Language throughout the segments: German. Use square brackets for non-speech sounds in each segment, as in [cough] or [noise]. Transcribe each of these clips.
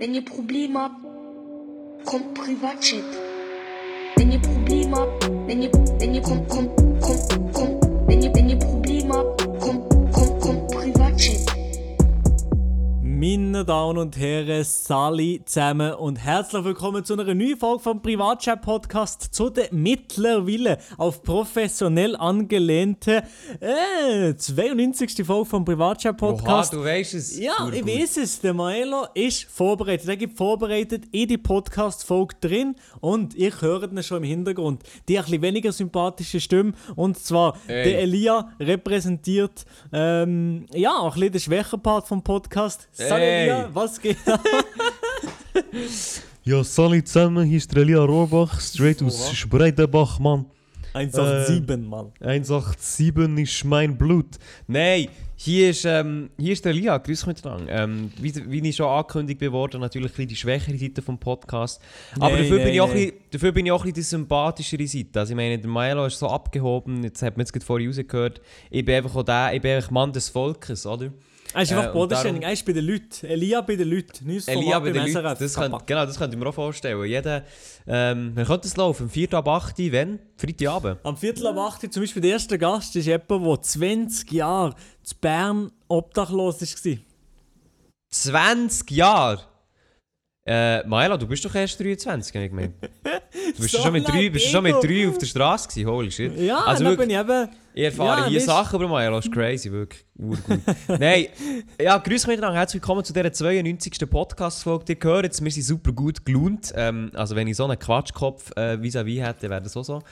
Wenn ihr Probleme habt, kommt Privatchat. Wenn ihr Probleme habt, wenn ihr, wenn ihr, kommt, kommt, kommt, kommt, wenn ihr, wenn ihr Probleme habt, Meine Damen und Herren, Sali zusammen und herzlich willkommen zu einer neuen Folge vom Privatchat Podcast zu der mittlerweile auf professionell angelehnten äh, 92. Folge vom Privatchat Podcast. Oha, du weißt es. Ja, Gut, ich weiß es. Der Maelo ist vorbereitet. Er gibt vorbereitet in die Podcast-Folge drin und ich höre ihn schon im Hintergrund. Die ein bisschen weniger sympathische Stimme und zwar Ey. der Elia repräsentiert ähm, ja auch ein bisschen den schwächen Part vom Podcast. Sag Ey. Elia, was geht ab? [laughs] Ja, Sali zusammen, hier ist der Elia Rohrbach, straight aus Spreitenbach, Mann. 187, Mann. 187 ist mein Blut. Nein, hier ist, ähm, hier ist der Lia, grüß mich miteinander. Ähm, wie, wie ich schon angekündigt bin worden, natürlich ein bisschen die schwächere Seite vom Podcast. Aber Nein, dafür, bin nein, ich auch bisschen, dafür bin ich auch die sympathischere Seite. Also ich meine, der Milo ist so abgehoben, jetzt hat man jetzt gerade vorhin rausgehört, ich bin einfach auch der, ich bin einfach Mann des Volkes, oder? Er ist Äh, einfach und bodenständig. Er ist bei den Leuten. Elia bei den Leuten. Neues Elia bei den Leuten, das könnt, genau, das könnt ihr mir auch vorstellen. Jeder, ähm, wir könnten es laufen, am 4. ab 8. Uhr, wenn? Freitagabend. Am Viertel ab 8 Uhr, zum Beispiel der erste Gast ist jemand, der 20 Jahre zu Bern obdachlos war. 20 Jahre! Äh, Maela, du bist doch erst 23, habe ich gemeint. [laughs] Du bist So schon mit drei, bist schon mit drei auf der Straße gewesen, holy shit. Ja, also wirklich, bin ich eben... ich erfahre ja, hier Sachen über Maela, das ist crazy, wirklich. Urgut. [laughs] Nein, ja, grüß mich miteinander, herzlich willkommen zu dieser 92. Podcast-Folge. Ihr hört jetzt, wir sind super gut gelohnt. Ähm, also wenn ich so einen Quatschkopf äh, vis-à-vis hätte, wäre das auch so.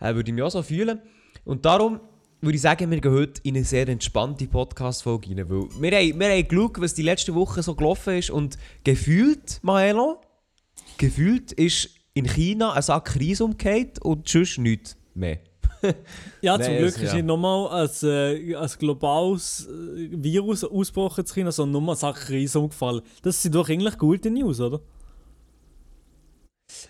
Äh, würde ich mich auch so fühlen. Und darum würde ich sagen, wir gehen heute in eine sehr entspannte Podcast-Folge rein. Weil wir, haben, wir haben geschaut, was die letzte Woche so gelaufen ist und gefühlt, Maelo, gefühlt ist in China ein Sack Reis umgekehrt und sonst nichts mehr. [laughs] Ja, zum Nein, Glück es- ist ja. nicht nochmal ein, äh, ein globales äh, Virus ausgebrochen zu China, sondern nur ein Sack Reis umgefallen. Das sind doch eigentlich gute News, oder?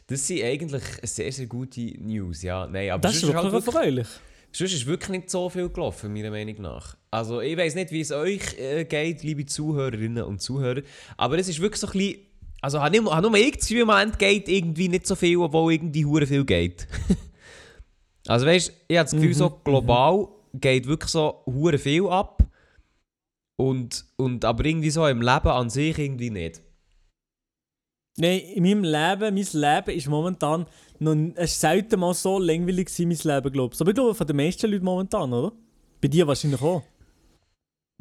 Das sind eigentlich sehr, sehr gute News, ja. Nein, aber Das ist sonst wirklich halt erfreulich. Sonst ist wirklich nicht so viel gelaufen, meiner Meinung nach. Also, ich weiß nicht, wie es euch äh, geht, liebe Zuhörerinnen und Zuhörer, aber es ist wirklich so ein bisschen. Also, habe nur, habe nur ich das Gefühl, im Moment geht irgendwie nicht so viel, obwohl irgendwie hure viel geht. [laughs] also, weißt du, ich habe das Gefühl, so global geht wirklich so hure viel ab. Und, und, aber irgendwie so im Leben an sich irgendwie nicht. Nein, in meinem Leben, mein Leben ist momentan noch, es ist selten mal so langweilig gewesen, mein Leben, glaube ich. Aber ich glaube, von den meisten Leuten momentan, oder? Bei dir wahrscheinlich auch.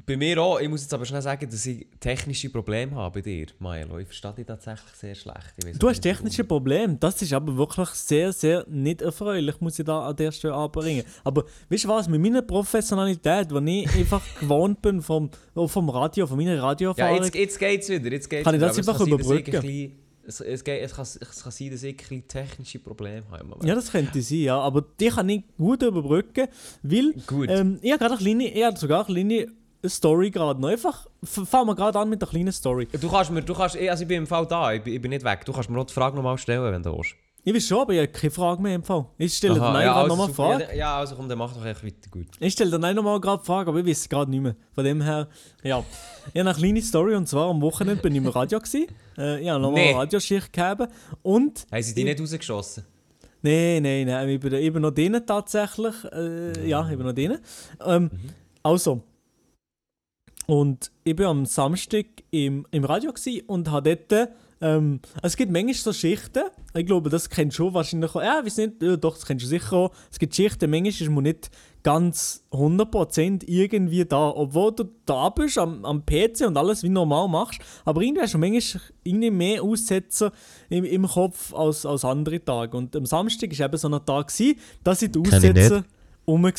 Bei mir auch. Ich muss jetzt aber schnell sagen, dass ich technische Probleme habe bei dir, Milo. Ich verstehe dich tatsächlich sehr schlecht. Weiss Du hast technische Probleme. Das ist aber wirklich sehr, sehr nicht erfreulich, muss ich da an der Stelle anbringen. Aber weißt du was, mit meiner Professionalität, die ich einfach [laughs] gewohnt bin vom, vom Radio, von meiner Ja, Radioerfahrung, jetzt, jetzt geht es wieder. Jetzt geht's Kann ich das einfach überbrücken? Es, es, geht, es, kann, es kann sein, dass ich ein technische Probleme habe. im Moment. Ja, das könnte sein, ja. Aber die kann ich gut überbrücken, weil Gut. ähm, ich habe gerade eine kleine, ich habe sogar eine kleine Story gerade noch. Einfach, fangen wir gerade an mit der kleinen Story. Du kannst mir, du kannst, also ich bin im Fall da, ich bin, ich bin nicht weg. Du kannst mir auch die Frage nochmal stellen, wenn du willst. Ich weiß schon, aber ich habe keine Frage mehr im Fall. Ich stelle dir ja, also nochmal. Frage. Ja, ja, also komm, dann mach doch echt weiter. Gut. Ich stelle dir nochmal gerade Frage, aber ich weiß es gerade nicht mehr. Von dem her, ja. Ich habe eine kleine Story und zwar am Wochenende bin ich im Radio. Gewesen. Äh, ich habe nochmal Nee. eine Radioschicht gegeben. Und. Haben sie dich nicht rausgeschossen? Nein, nein, nein, ich bin, ich bin noch denen tatsächlich. Äh, ja, ich bin noch denen. Ähm, Also. Und ich bin am Samstag im, im Radio und habe dort. Ähm, es gibt manchmal so Schichten. Ich glaube, das kennst du schon wahrscheinlich auch. Ja, weiß nicht, doch, das kennst du sicher auch. Es gibt Schichten, manchmal ist man nicht ganz 100% irgendwie da. Obwohl du da bist, am, am PC und alles wie normal machst. Aber irgendwie hast du manchmal irgendwie mehr Aussetzer im, im Kopf als, als andere Tage. Und am Samstag war eben so ein Tag, gewesen, dass ich die Aussetzer rum war.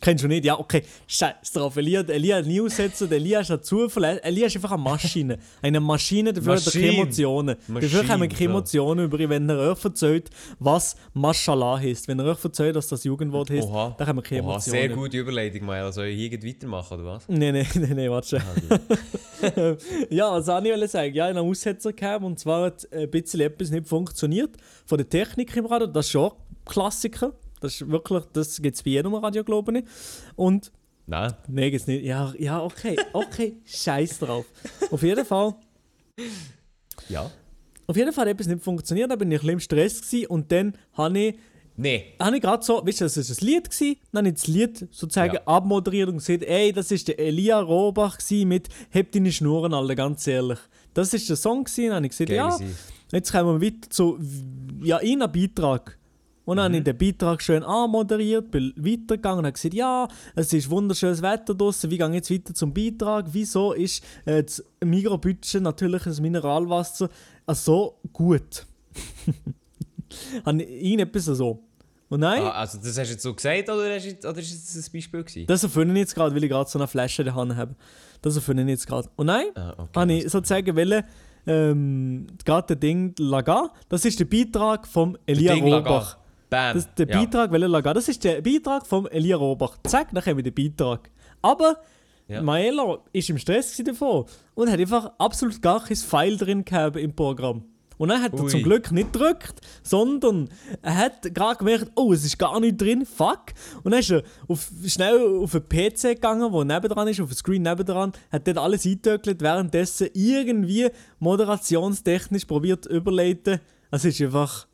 Kennst du nicht? Ja, okay. Scheiß drauf. Elia, Elia hat nie aussetzen. Elia ist ein Zufall. Elia ist einfach eine Maschine. Eine Maschine, dafür hat er keine Maschine. Emotionen. dafür haben wir Maschine, keine ja. Emotionen über ihn. Wenn er euch erzählt, was Mashallah heißt. Wenn er euch erzählt, dass das Jugendwort heißt, Oha. dann haben wir keine Oha, Emotionen. sehr gute Überleitung, Mael. Soll ich hier weitermachen, oder was? Nein, nein, [laughs] nein, nein, warte schon. [laughs] ja, was also ich wollte sagen, ja, ich habe einen Aussetzer gehabt und zwar hat ein bisschen etwas nicht funktioniert. Von der Technik im Radio, das ist schon Klassiker. Das ist wirklich, das gibt es bei jedem Radio, glaube ich. Und Nein. Nein, geht's nicht. Ja, ja, okay, okay, [laughs] scheiß drauf. Auf jeden Fall Ja. Auf jeden Fall hat etwas nicht funktioniert, da bin ich ein bisschen im Stress gewesen, und dann habe ich, Nee. habe ich gerade so, weißt du, das ist ein Lied gewesen, dann habe ich das Lied sozusagen Ja. abmoderiert und gesagt, ey, das ist der Elia Robach mit «Heb deine Schnurren alle», ganz ehrlich. Das ist der Song gewesen, dann habe ich gesagt, Geile ja. Jetzt kommen wir weiter zu ja, einen Beitrag. Und dann habe ich den Beitrag schön anmoderiert, bin weitergegangen und habe gesagt, ja, es ist wunderschönes Wetter draußen, wie gehe ich jetzt weiter zum Beitrag? Wieso ist äh, das Mikrobütchen natürliches Mineralwasser äh, so gut? [laughs] habe ich etwas so. Und nein, Ah, also das hast du jetzt so gesagt oder, hast jetzt, oder ist das ein Beispiel gewesen? das erfülle ich jetzt gerade, weil ich gerade so eine Flasche in der Hand habe. Das erfülle ich jetzt gerade. Und nein, Ah, okay. habe ich sozusagen wollen, ähm, gerade Ding Laga, das ist der Beitrag vom Elia an. Bam. Das, der ja. Beitrag wollen Laga, das ist der Beitrag vom Elia Robach. Zack, dann haben wir den Beitrag. Aber Ja. Maela ist im Stress davon und hat einfach absolut gar kein Pfeil drin gehabt im Programm. Und dann hat er Ui. zum Glück nicht gedrückt, sondern er hat gerade gemerkt, oh, es ist gar nicht drin, fuck. Und dann ist er auf, schnell auf den PC gegangen, wo nebendran ist, auf den Screen nebendran, hat dort alles eingetöckelt, währenddessen irgendwie moderationstechnisch probiert zu überleiten. Es ist einfach,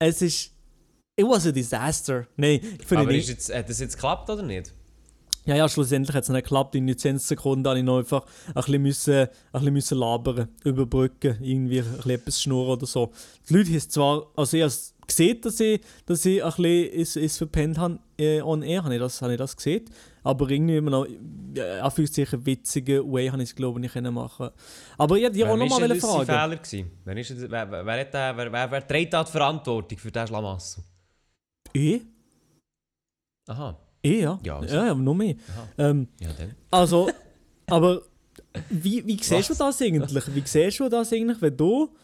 es ist, it was a disaster. Nein, ich finde Aber ist jetzt, hat das jetzt geklappt oder nicht? Ja, ja, schlussendlich hat es nicht geklappt. In 10 Sekunden habe ich noch einfach ein bisschen, müssen, ein bisschen müssen labern, überbrücken, irgendwie ein bisschen etwas schnurren oder so. Die Leute haben zwar, also ich habe es gesehen, dass ich, dass ich ein bisschen es, verpennt habe, äh, on air, habe ich, das, habe ich das gesehen. Aber irgendwie immer noch, ja, Anführungszeichen, witzigen Way habe ich es, glaube ich, nicht machen Aber ich wollte dich auch nochmal fragen. Fehler gewesen? Wer, ist wer, wer, wer, hat den- wer, wer, wer trägt da die Verantwortung für diesen Schlamassel? Ich? Aha. Ich, ja. Ja, also. ja, ja, noch mehr. Ähm, Ja, dann. Also, [laughs] aber wie, wie siehst du das eigentlich? Wie siehst du das eigentlich, wenn du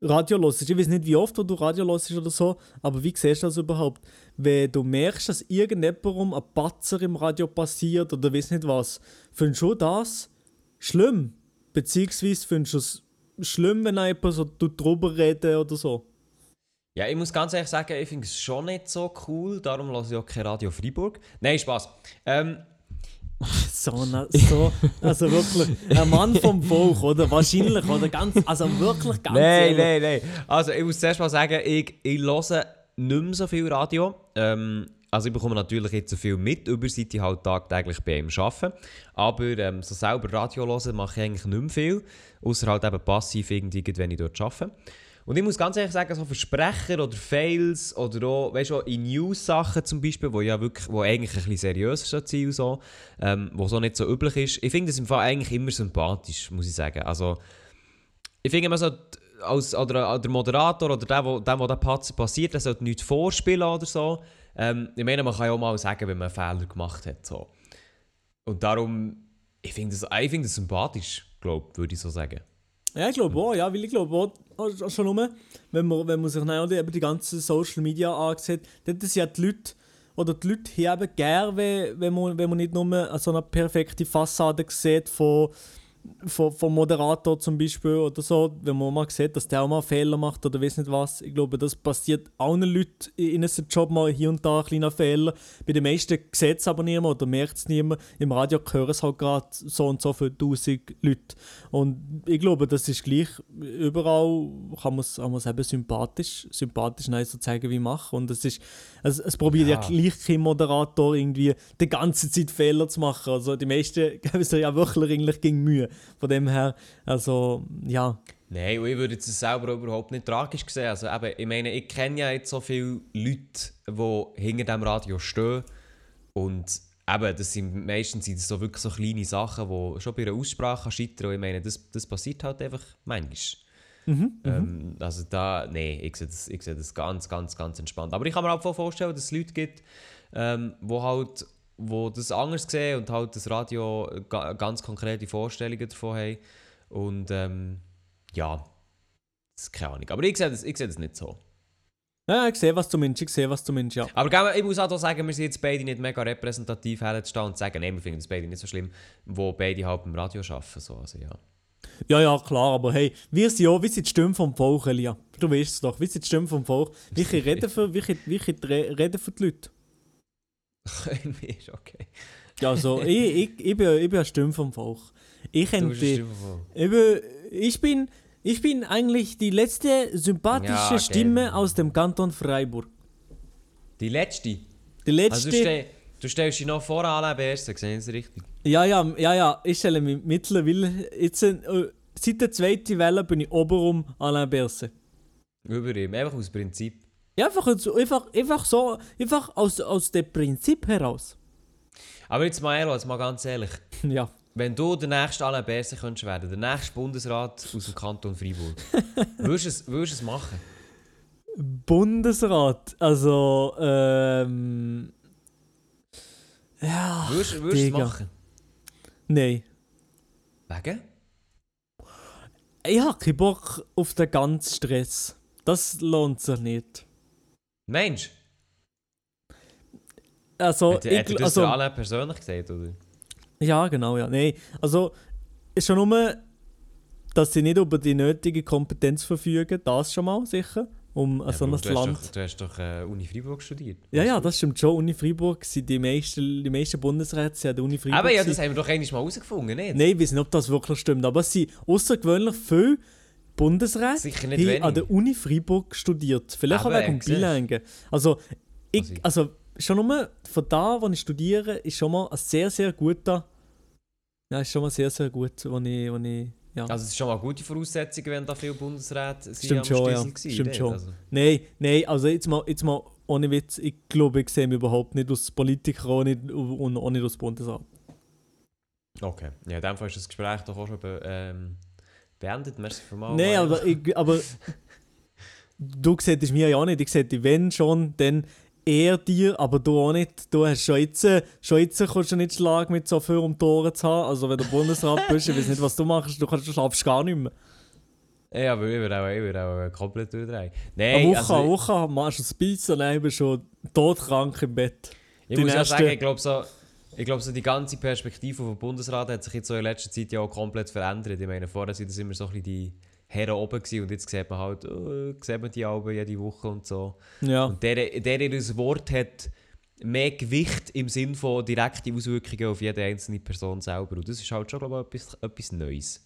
Radio hörst? Ich weiß nicht, wie oft du Radio hörst oder so, aber wie siehst du das überhaupt? Wenn du merkst, dass irgendjemandem ein Patzer im Radio passiert oder weiß nicht was, findest du das schlimm? Beziehungsweise findest du es schlimm, wenn jemand so drüber reden oder so? Ja, ich muss ganz ehrlich sagen, ich finde es schon nicht so cool, darum lasse ich auch kein Radio Freiburg. Nein, Spaß. Ähm, [laughs] So, na, so, also wirklich, ein Mann vom Volk, oder? Wahrscheinlich, oder? Ganz, also wirklich ganz nein, nein, nein. Also, ich muss zuerst mal sagen, ich, ich höre nicht mehr so viel Radio. Ähm, also, ich bekomme natürlich jetzt so viel mit, über seit ich halt tagtäglich bei ihm arbeite. Aber ähm, so selber Radio hören mache ich eigentlich nicht mehr viel. Außer halt eben passiv irgendwie, wenn ich dort arbeite. Und ich muss ganz ehrlich sagen, so Versprecher oder Fails oder auch, weißt du, in News-Sachen zum Beispiel, wo ja wirklich, wo eigentlich ein bisschen seriös sein und so, ähm, wo so nicht so üblich ist, ich finde das im Fall eigentlich immer sympathisch, muss ich sagen. Also, ich finde immer so, als, oder, der Moderator oder der, dem, wo der Patzer passiert, der sollte nichts vorspielen oder so. Ähm, ich meine, man kann ja auch mal sagen, wenn man einen Fehler gemacht hat. So. Und darum, ich finde das, ich find das sympathisch, glaube würde ich so sagen. Ja, ich glaube auch, ja, weil ich glaube auch, also schon nur, wenn man, wenn man sich dann eben die ganzen Social Media ansieht, dann sind ja die Leute, oder die Leute haben gerne, wenn, man, wenn man nicht nur so eine perfekte Fassade sieht von, von, vom Moderator zum Beispiel oder so, wenn man mal sieht, dass der auch mal Fehler macht oder weiß nicht was. Ich glaube, das passiert allen Leuten in einem Job mal hier und da ein kleiner Fehler. Bei den meisten sieht es aber niemand oder merkt es niemand. Im Radio hören es halt gerade so und so für 1000 Leute. Und ich glaube, das ist gleich überall, kann man es eben sympathisch, sympathisch nein, so zeigen, wie machen. Und es ist, es, es probiert ja. Ja. gleich kein Moderator irgendwie die ganze Zeit Fehler zu machen. Also die meisten [laughs] geben sich ja wirklich eigentlich gegen Mühe. Von dem her, also ja. Nein, und ich würde es selber überhaupt nicht tragisch sehen. Also eben, ich meine, ich kenne ja jetzt so viele Leute, die hinter dem Radio stehen. Und eben, das sind meistens sind das so wirklich so kleine Sachen, die schon bei einer Aussprache scheitern. Und ich meine, das, das passiert halt einfach manchmal. Ähm, also da, nein, ich sehe, das, ich sehe das ganz, ganz, ganz entspannt. Aber ich kann mir auch vorstellen, dass es Leute gibt, ähm, wo halt wo das anders sehen und halt das Radio ga, ganz konkrete Vorstellungen davon haben. Und ähm, ja, das ist keine Ahnung. Aber ich sehe das, ich sehe das nicht so. Ja, ich sehe was du meinst, ich sehe was du meinst, ja. Aber ich muss auch sagen, wir sind jetzt beide nicht mega repräsentativ herzustehen und sagen, nein, wir finden das beide nicht so schlimm, wo beide halt im Radio arbeiten. So. Also, ja. Ja, ja, klar, aber hey, wir sind ja, wir sind die Stimme vom Volk, Elia. Du weißt es doch, wir sind die Stimme vom Volk. Wir [laughs] reden für, wir wir reden für die Leute. Irgendwie ist okay. Ja, also, [laughs] ich, ich, ich, bin, ich bin eine Stimme vom Volk. Ich könnte... von- Eben, ich bin, Ich bin eigentlich die letzte sympathische Ja, okay. Stimme aus dem Kanton Freiburg. Die letzte. Die Also letzte. du, stell, du stellst dich noch vor Alain Berset, sehe ich es richtig? ja, ja, ja, ja. Ich stelle mich mittlerweile. Jetzt, äh, seit der zweiten Welle bin ich oberum Alain Berset. Über ihm, einfach aus Prinzip. Ja, einfach, so- einfach, einfach so. Einfach aus, aus dem Prinzip heraus. Aber jetzt mal, jetzt mal ganz ehrlich. [laughs] Ja. Wenn du der nächste Alain Berset könntest werden, der nächste Bundesrat aus dem Kanton Freiburg, [laughs] würdest du es, würdest es machen? Bundesrat. Also, ähm. Ja. Würdest, würdest du es machen? Nein. Wegen? Ich habe keinen Bock auf den ganzen Stress. Das lohnt sich nicht. Mensch, Also, hat, hat er ich, das also Alain persönlich gesagt, oder? ja, genau, ja. Nein, also, ist schon nur, dass sie nicht über die nötige Kompetenz verfügen, das schon mal sicher, um Ja, so ein du Land. Hast doch, du hast doch äh, Uni Freiburg studiert. Ja, ja, das stimmt schon. Uni Freiburg sind die meisten, die meisten Bundesräte sind an der Uni Freiburg. Aber ja, das haben wir doch eigentlich mal herausgefunden, nicht? Nein, ich weiß nicht, ob das wirklich stimmt, aber es sind außergewöhnlich viele Bundesräte Sicher nicht wenig. an der Uni Freiburg studiert. Vielleicht auch Eben, wegen. Bilingue. Also, ich, Also ich- also, schon nur von da, wo ich studiere, ist schon mal ein sehr, sehr guter. Ja, ist schon mal sehr, sehr gut, wo ich, wo ich ja. Also es ist schon mal gute Voraussetzungen, wenn da viele Bundesräte sind Stimmt schon, ja. Gewesen, Stimmt schon. Also, Nein, nein, also jetzt mal, jetzt mal ohne Witz, ich glaube, ich sehe mich überhaupt nicht als Politiker und nicht, und auch nicht als Bundesrat. okay. Ja, in dem Fall ist das Gespräch doch auch schon ähm, beendet. Merci für mal. Nein, aber, ich, aber [laughs] du siehst es mir ja auch nicht. Ich sehe wenn schon, dann eher dir, aber du auch nicht. Du hast schon jetzt, schon jetzt kannst du nicht schlagen mit so viel um Ohren zu haben. Also wenn du Bundesrat bist, ich weiß nicht, was du machst, du, kannst, du schlafst gar nicht mehr. Ja, aber ich würde auch, ich würde auch äh, komplett durchdrehen. Eine Nein, Woche, also, eine Woche machst du Pizza und dann bist du schon todkrank im Bett. ich die muss ja sagen, ich glaube so, ich glaube so die ganze Perspektive vom Bundesrat hat sich jetzt so in letzter Zeit ja auch komplett verändert. Ich meine, vorher sind das immer so ein bisschen die Herren oben gewesen und jetzt sieht man halt, äh, sieht man die Alben jede Woche und so. Ja. Und der, der ihr Wort hat mehr Gewicht im Sinn von direkte Auswirkungen auf jede einzelne Person selber. Und das ist halt schon, glaube ich, etwas, etwas Neues.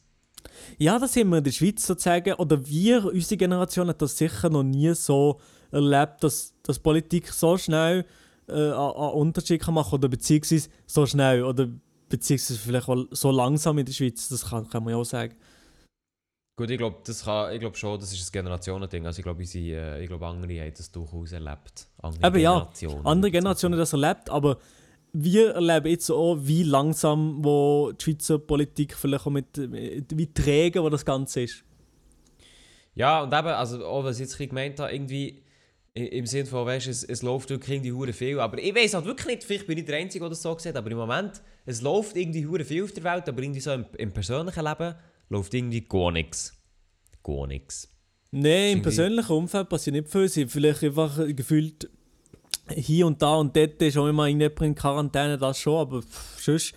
Ja, das haben wir in der Schweiz sozusagen, oder wir, unsere Generation, hat das sicher noch nie so erlebt, dass, dass Politik so schnell äh, einen einen Unterschied kann machen oder beziehungsweise so schnell oder beziehungsweise vielleicht auch so langsam in der Schweiz, das kann, kann man ja auch sagen. Gut, ich glaube das kann- ich glaub schon, das ist ein Generationending. Also ich glaube, äh, ich glaube, andere haben das durchaus erlebt. Andere Eben ja, Generationen. Andere Generationen haben das erlebt, aber wir erleben jetzt auch, wie langsam wo die Schweizer Politik vielleicht auch mit, wie träge wo das Ganze ist. Ja, und eben, also auch was ich jetzt gemeint habe, irgendwie im Sinne von, weißt es, es läuft wirklich irgendwie hure viel. Aber ich weiß halt wirklich nicht, vielleicht bin ich der Einzige, der das so sieht, aber im Moment, es läuft irgendwie hure viel auf der Welt, aber irgendwie so im, im persönlichen Leben läuft irgendwie gar nichts. Gar nichts. Nein, im persönlichen Umfeld passiert nicht viel. Sie vielleicht einfach gefühlt hier und da und dort ist auch immer irgendjemand in Quarantäne, das schon, aber pff, sonst.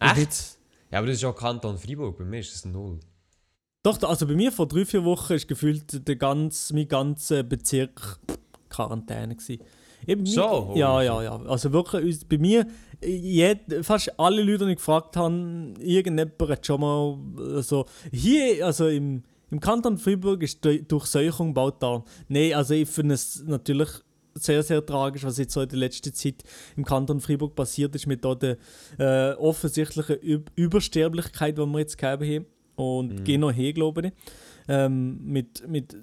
Echt? Ja, aber das ist auch Kanton Freiburg, bei mir ist das null. doch, also bei mir vor drei, vier Wochen ist gefühlt der ganz, mein ganzer Bezirk Quarantäne gewesen. Eben, So? ja, ja, ja. Also wirklich, bei mir, jed, fast alle Leute, die ich gefragt habe, irgendjemand hat schon mal, also hier, also im, im Kanton Freiburg ist die Durchseuchung bald da. Nein, also ich finde es natürlich sehr, sehr tragisch, was jetzt so in der letzten Zeit im Kanton Freiburg passiert ist mit der äh, offensichtlichen Üb Übersterblichkeit, die wir jetzt gegeben haben. Und Mhm. gehen noch her, glaube ich. Ähm, mit, mit,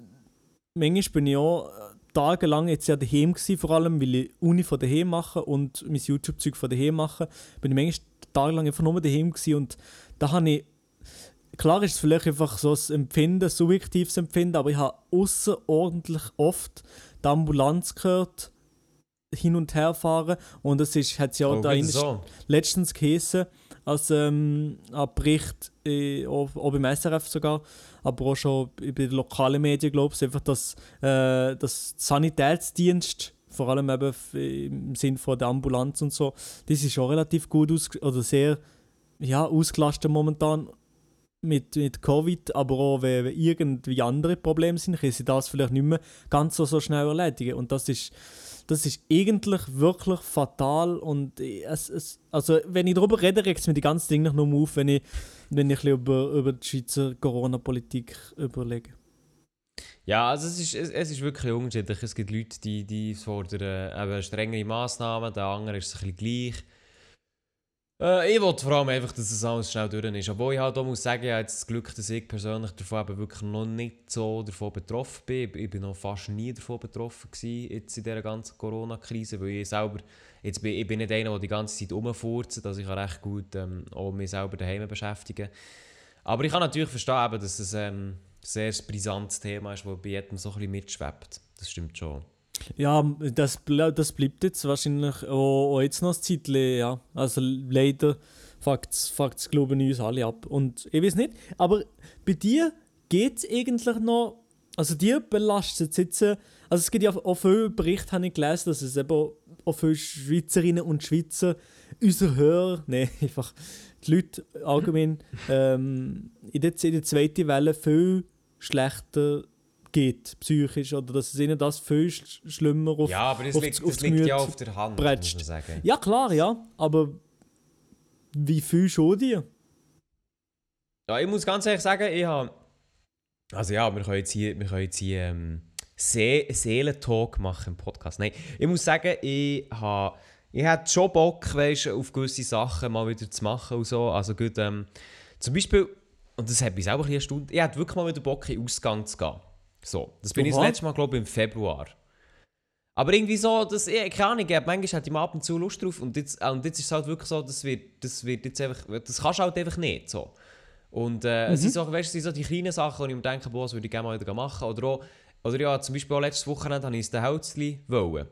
manchmal bin ich auch tagelang jetzt ja daheim gewesen, vor allem, weil ich Uni von daheim mache und mein YouTube-Zeug von daheim mache. Bin ich manchmal tagelang einfach nur daheim gewesen und da habe ich Klar ist es vielleicht einfach so ein Empfinden, subjektives Empfinden, aber ich habe außerordentlich oft die Ambulanz gehört, hin und her fahren. Und das ist, hat ja auch Oh, da so. letztens geheißen, als ähm, Bericht, äh, auch, auch beim SRF sogar, aber auch schon bei den lokalen Medien, glaube ich, einfach, dass, äh, dass Sanitätsdienst, vor allem eben im Sinn von der Ambulanz und so, das ist schon relativ gut aus oder sehr ja, ausgelastet momentan mit, mit Covid, aber auch wenn, wenn irgendwie andere Probleme sind, können sie das vielleicht nicht mehr ganz so, so schnell erledigen. Und das ist, das ist eigentlich wirklich fatal und es, es, also wenn ich darüber rede, regt es mir die ganze Dinge noch nur auf, wenn ich, wenn ich über, über die Schweizer Corona-Politik überlege. Ja, also es ist, es, es ist wirklich unterschiedlich. Es gibt Leute, die, die fordern eben strengere Massnahmen, der andere ist es ein bisschen gleich. Äh, ich wollte vor allem einfach, dass es alles schnell durch ist. Obwohl ich halt auch muss sagen, ich habe das Glück, dass ich persönlich davon eben wirklich noch nicht so davon betroffen bin. Ich bin noch fast nie davon betroffen gewesen, jetzt in dieser ganzen Corona-Krise, weil ich selber, jetzt bin, ich bin nicht einer, der die ganze Zeit rumfurzt, also ich kann recht gut ähm, auch mich selber daheim beschäftigen. Aber ich kann natürlich verstehen, eben, dass es ähm, ein sehr brisantes Thema ist, das bei jedem so ein bisschen mitschwebt. Das stimmt schon. Ja, das, das bleibt jetzt wahrscheinlich auch, jetzt noch ein Zeitchen, ja. Also leider fuckt es, glaube ich, uns alle ab. Und ich weiß nicht, aber bei dir geht es eigentlich noch, also dir belastet es jetzt, also es gibt ja auch viele Berichte, habe ich gelesen, dass es eben auch viele Schweizerinnen und Schweizer, unsere Hörer, [laughs] nein, einfach die Leute allgemein, ähm, in, der, in der zweiten Welle viel schlechter geht, psychisch, oder dass es ihnen das viel sch schlimmer auf Ja, aber das, auf liegt, das- das liegt ja auf der Hand, bretscht. muss man sagen. Ja, klar, ja, aber wie fühlst du dir? Ja, ich muss ganz ehrlich sagen, ich habe. Also ja, wir können jetzt hier, wir können jetzt hier ähm, See Seelentalk machen im Podcast. Nein, ich muss sagen, ich habe. Ich hätte schon Bock, weißt, auf gewisse Sachen mal wieder zu machen und so. Also gut, ähm, zum Beispiel, und das hat mich selber ein bisschen erstaunt, ich hätte wirklich mal wieder Bock, in den Ausgang zu gehen. So, das bin ich das letzte Mal, glaube ich, im Februar. Aber irgendwie so, das, ich, keine Ahnung, ich hab- manchmal hätte ich mal ab und zu Lust drauf und jetzt, und jetzt ist es halt wirklich so, das wird, das wird jetzt einfach, das kannst du halt einfach nicht, so. Und äh, es, sind so, weißt, sind so die kleinen Sachen, wo ich mir denke, boah, das würde ich gerne mal wieder machen. Oder auch, oder ja, zum Beispiel auch letztes Wochenende habe ich ins Hölzli wollen.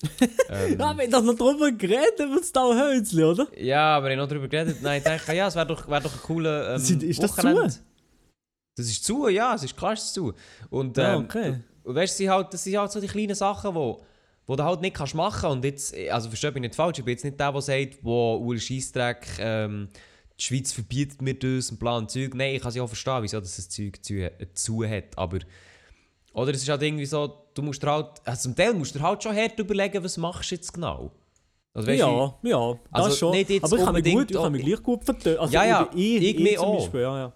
[laughs] ähm, Ja, wir haben noch drüber geredet, über das Tauhölzli, oder? ja, aber ich habe noch darüber geredet. Nein, ich denke, ja, es wäre doch, wär doch ein cooler [laughs] ähm, Sind- ist das Wochenende. zu? Das ist zu, ja, es ist ist zu. Und, Ja, ähm, okay. und weißt, das sind halt, das sind halt so die kleinen Sachen, wo, wo du halt nicht kannst machen und jetzt, also versteh mich nicht falsch, ich bin jetzt nicht der, der sagt, wo Uri Scheissdreck, ähm, die Schweiz verbietet mir das und bla und Zeug. Nein, ich kann es ja auch verstehen, wieso das das Zeug zu, äh, zu hat, aber oder es ist halt irgendwie so, du musst dir halt, also zum Teil musst du halt schon hart überlegen, was machst du jetzt genau. Also, weisst du, ja, ja, das Also schon. aber ich kann mich gut, ich kann mich gleich gut verstehen. Also Ja, ja, ich, ich mich zum auch. Beispiel, ja, ja.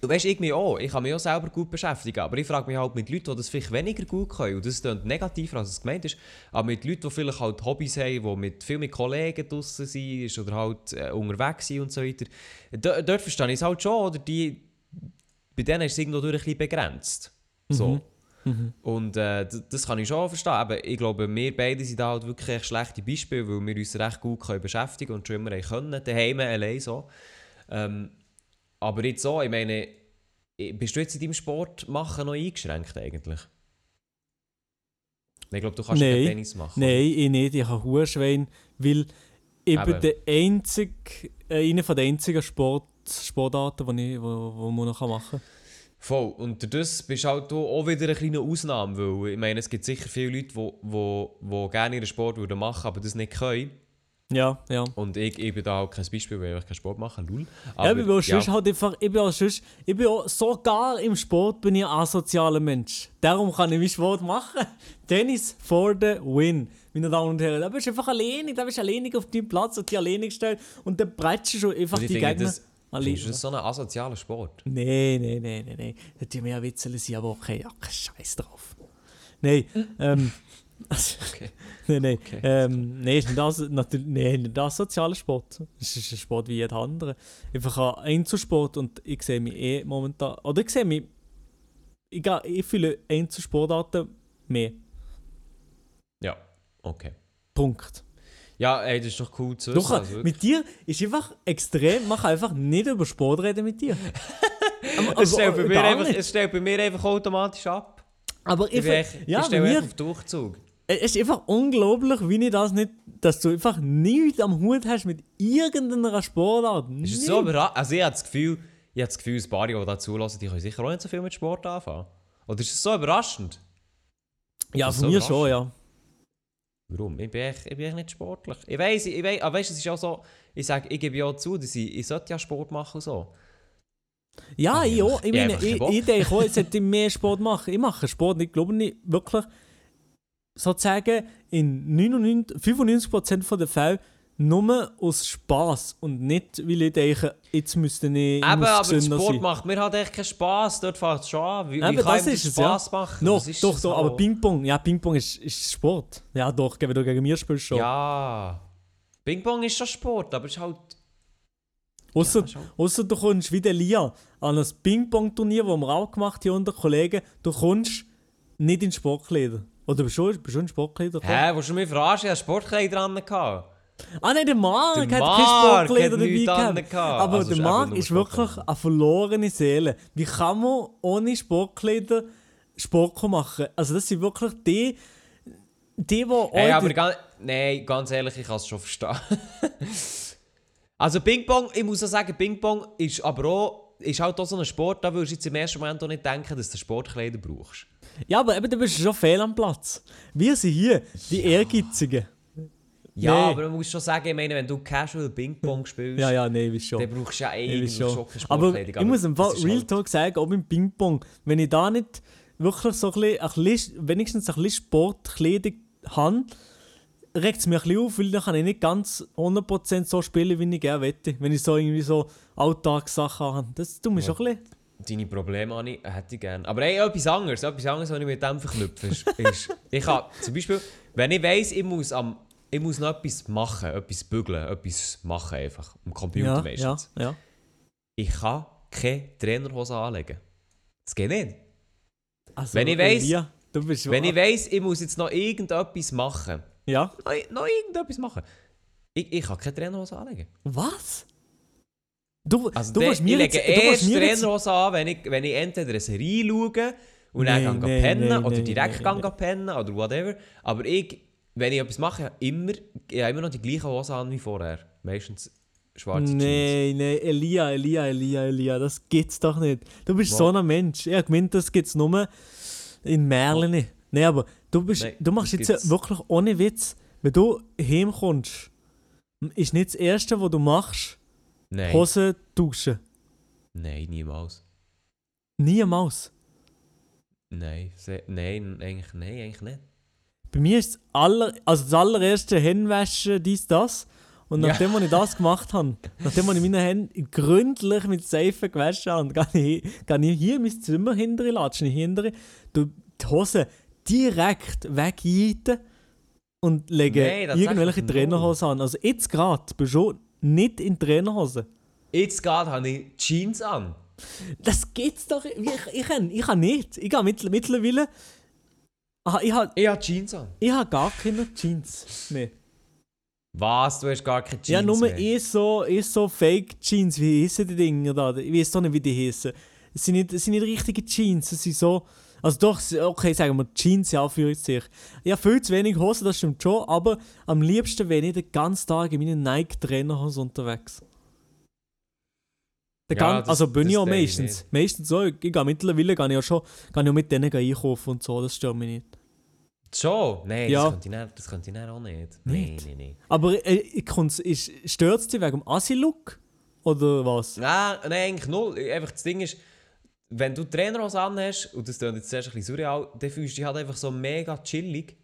Du weißt, ich mich auch. Ich kann mich auch selber gut beschäftigen. Aber ich frage mich halt mit Leuten, die das vielleicht weniger gut können. Und das klingt negativer, als es gemeint ist. Aber mit Leuten, die vielleicht halt Hobbys haben, die mit, viel mit Kollegen draußen sind oder halt äh, unterwegs sind und so weiter. Dort verstehe ich es halt schon. Oder die, bei denen ist es irgendwo durch ein bisschen begrenzt. So. Und äh, d- das kann ich schon verstehen. Aber ich glaube, wir beide sind da halt wirklich echt schlechte Beispiele, weil wir uns recht gut können beschäftigen und schon immer haben können. Daheim allein so. Ähm, aber jetzt so, ich meine, bist du jetzt in deinem Sport machen noch eingeschränkt eigentlich? Ich glaube, du kannst Nein. Tennis machen. Nein, ich nicht. Ich habe Hurenschwein, weil ich Eben. bin der einzige, äh, einer von den einzigen Sport, Sportarten, die ich, wo, wo man noch machen kann. Voll. Und das bist halt du auch wieder eine kleine Ausnahme, weil ich meine, es gibt sicher viele Leute, die wo, wo, wo gerne ihren Sport würden machen aber das nicht können. Ja, ja. Und ich, ich bin da auch kein Beispiel, weil ich keinen Sport mache, lul. ja, ich bin auch sonst halt einfach, ich bin auch sonst, ich bin auch, sogar im Sport bin ich ein asozialer Mensch. Darum kann ich meinen Sport machen. [laughs] Tennis for the win, meine Damen und Herren. Da bist du einfach alleine, da bist du alleine auf deinem Platz und dich alleine gestellt und dann bretschst du schon einfach die Gegner das, du das so ein asozialer Sport? Nein, nein, nein, nein, nein. Da tun wir ja Witzel sein, aber okay, ja, kein Scheiß drauf. Nein, [laughs] ähm. Okay. [laughs] [laughs] nein, nein. Okay. Ähm, nein, ist nicht das, natürlich, nein, nicht das soziale Sport. Es ist ein Sport wie jeder andere. Einfach ein Einzelsport und ich sehe mich eh momentan. Oder ich sehe mich. Ich, ich fühle Einzelsportarten mehr. Ja, okay. Punkt. Ja, ey, das ist doch cool zu Doch, also mit dir ist einfach extrem, kann einfach nicht über Sport reden mit dir. [laughs] Aber- es, stellt bei mir einfach, es stellt bei mir einfach automatisch ab. Aber Ich, ich, ja, ich stelle echt auf Durchzug. Es ist einfach unglaublich, wie ich das nicht, dass du einfach nichts am Hut hast mit irgendeiner Sportart. Ist es so überraschend? Also ich habe das Gefühl, ich habe das Gefühl, ein paar, die da zulassen, die können sicher auch nicht so viel mit Sport anfangen. Oder ist es so überraschend? ja, von so mir schon, ja. Warum? Ich bin echt, ich bin echt nicht sportlich. Ich weiß, ich weiß, aber weißt, es ist auch so, ich sage, ich gebe ja auch zu, dass ich, ich sollte ja Sport machen und so. Ja, ich ja, auch. Ich meine, ich, ich denke auch, jetzt sollte ich mehr Sport machen. Ich mache Sport, ich glaube nicht wirklich sozusagen in 99, 95% der Fälle nur aus Spass und nicht, weil ich denke, jetzt müsste ich, Eben, aber Sport sein. macht mir halt echt keinen Spass. Dort fängt es schon an. Wie, wie Eben, kann das ist es, Spass ja. machen? No, doch, doch, halt? aber Ping-Pong, ja, Ping-Pong ist, ist Sport. Ja, doch, wenn du gegen mich spielst schon. Ja. Ping-Pong ist schon Sport, aber es ist halt... Ausser, Ja, schon. ausser du kommst wie der Lia an ein Ping-Pong-Turnier, das wir auch gemacht haben unter Kollegen, du kommst nicht in Sportkleider. Oder bist du bist du Sportkleider gekommen? Hä, willst du mich verarschen? Ich hatte Sportkleider dran. gehabt. Ah nein, der Der hat Marc Sportkleider dabei gehabt. an. Aber Also der nur ist wirklich eine verlorene Seele. Wie kann man ohne Sportkleider Sport machen? Also das sind wirklich die, die, die Hey, aber ganz, nein, ganz ehrlich, ich kann es schon verstehen. [laughs] also Ping-Pong, ich muss auch sagen, Ping-Pong ist aber auch, ist halt auch so ein Sport, da würdest du jetzt im ersten Moment auch nicht denken, dass du Sportkleider brauchst. Ja, aber eben, du bist schon fehl am Platz. Wir sind hier, die Ehrgeizigen. Ja, Nee. aber man muss schon sagen, ich meine, wenn du Casual Ping-Pong spielst, Ja, ja, wie schon. dann brauchst du ja eigentlich weiß schon schon. Aber Sportkleidung. ich muss im Fall Real halt- Talk sagen, auch im Ping-Pong, wenn ich da nicht wirklich so ein bisschen, ein bisschen wenigstens ein bisschen Sportkleidung habe, regt es mich ein bisschen auf, weil dann kann ich nicht ganz 100% so spielen, wie ich gerne wette. Wenn ich so irgendwie so Alltagssachen habe. Das tut mir schon ein bisschen... Deine Probleme, Anni, hätte ich gerne. Aber hey, etwas anderes, etwas anderes, was ich mit dem verknüpfe, ist, [laughs] ist ich kann zum Beispiel, wenn ich weiss, ich muss, am, ich muss noch etwas machen, etwas bügeln, etwas machen einfach, am Computer Ja, ja, meistens. ja. Ich kann keine Trainerhose anlegen. Das geht nicht. Also, Wenn ich weiss- bist Wenn ich weiss, ich muss jetzt noch irgendetwas machen, Ja. noch, noch irgendetwas machen, ich, ich kann keine Trainerhose anlegen. Was? Du, Also du der- willst ich mir lege jetzt... Erst mir Trainerhose an, wenn ich, wenn ich entweder eine Serie schaue und Nein, dann nein, pennen nein, oder direkt nein, gehe pennen oder whatever. Aber ich, wenn ich etwas mache, immer, ich habe immer noch die gleiche Hose an wie vorher. Meistens schwarze Jeans. Nein, nein, Elia, Elia, Elia, Elia, das gibt's doch nicht. Du bist Was? so ein Mensch. Ich habe gemeint, das gibt's nur in Merlin. Nein, aber du, bist, Nein, du machst jetzt gibt's. wirklich ohne Witz, wenn du heimkommst, ist nicht das Erste, was du machst, Nein. Hose tauschen. Nein, niemals. Niemals. Nein, nein, eigentlich, nein, eigentlich nicht. Bei mir ist das, aller, also das allererste Händenwaschen dies, das. Und Ja. nachdem, als ich das gemacht habe, nachdem ich meine Hände gründlich mit Seife gewaschen habe, gehe ich, gehe ich hier in mein Zimmer hinterher, latschen hinterher, du die Hose direkt wegjeiten und lege das irgendwelche ich. Trainerhosen an. Also jetzt gerade, bist du schon nicht in Trainerhosen. Jetzt gerade habe ich Jeans an. Das geht's doch. Ich, ich, kann, ich kann nicht. Ich gehe mittl mittlerweile. Aha, ich habe Ich habe Jeans an. ich hab gar keine Jeans mehr. Was? Du hast gar keine Jeans Ja, nur mehr? eh so, eh so Fake Jeans. Wie heissen die Dinger da? Ich weiß doch nicht, wie die heissen. Es sind nicht, es sind nicht richtige Jeans. Es sind so. Also doch, okay, sagen wir Jeans, ja, für sich. Ich habe viel zu wenig Hosen, das stimmt schon, aber am liebsten bin ich den ganzen Tag in meinen Nike-Trainerhosen unterwegs. Der Ja, gan- das- also bin ich auch denke ich meistens. Meistens so. Ich, ich gehe mittlerweile gehe ich auch schon gehe ich auch mit denen einkaufen und so, das stört mich nicht. Schon? Nein, Ja. das, könnte ich dann, das könnte ich dann auch nicht. Nein, nein, nein. Aber äh, stört es dich wegen dem Assi-Look? Oder was? Nein, nein, eigentlich null. Einfach das Ding ist, wenn du Trainerhose anhast, und das klingt jetzt zuerst ein bisschen surreal, dann fühlst du dich halt einfach so mega chillig.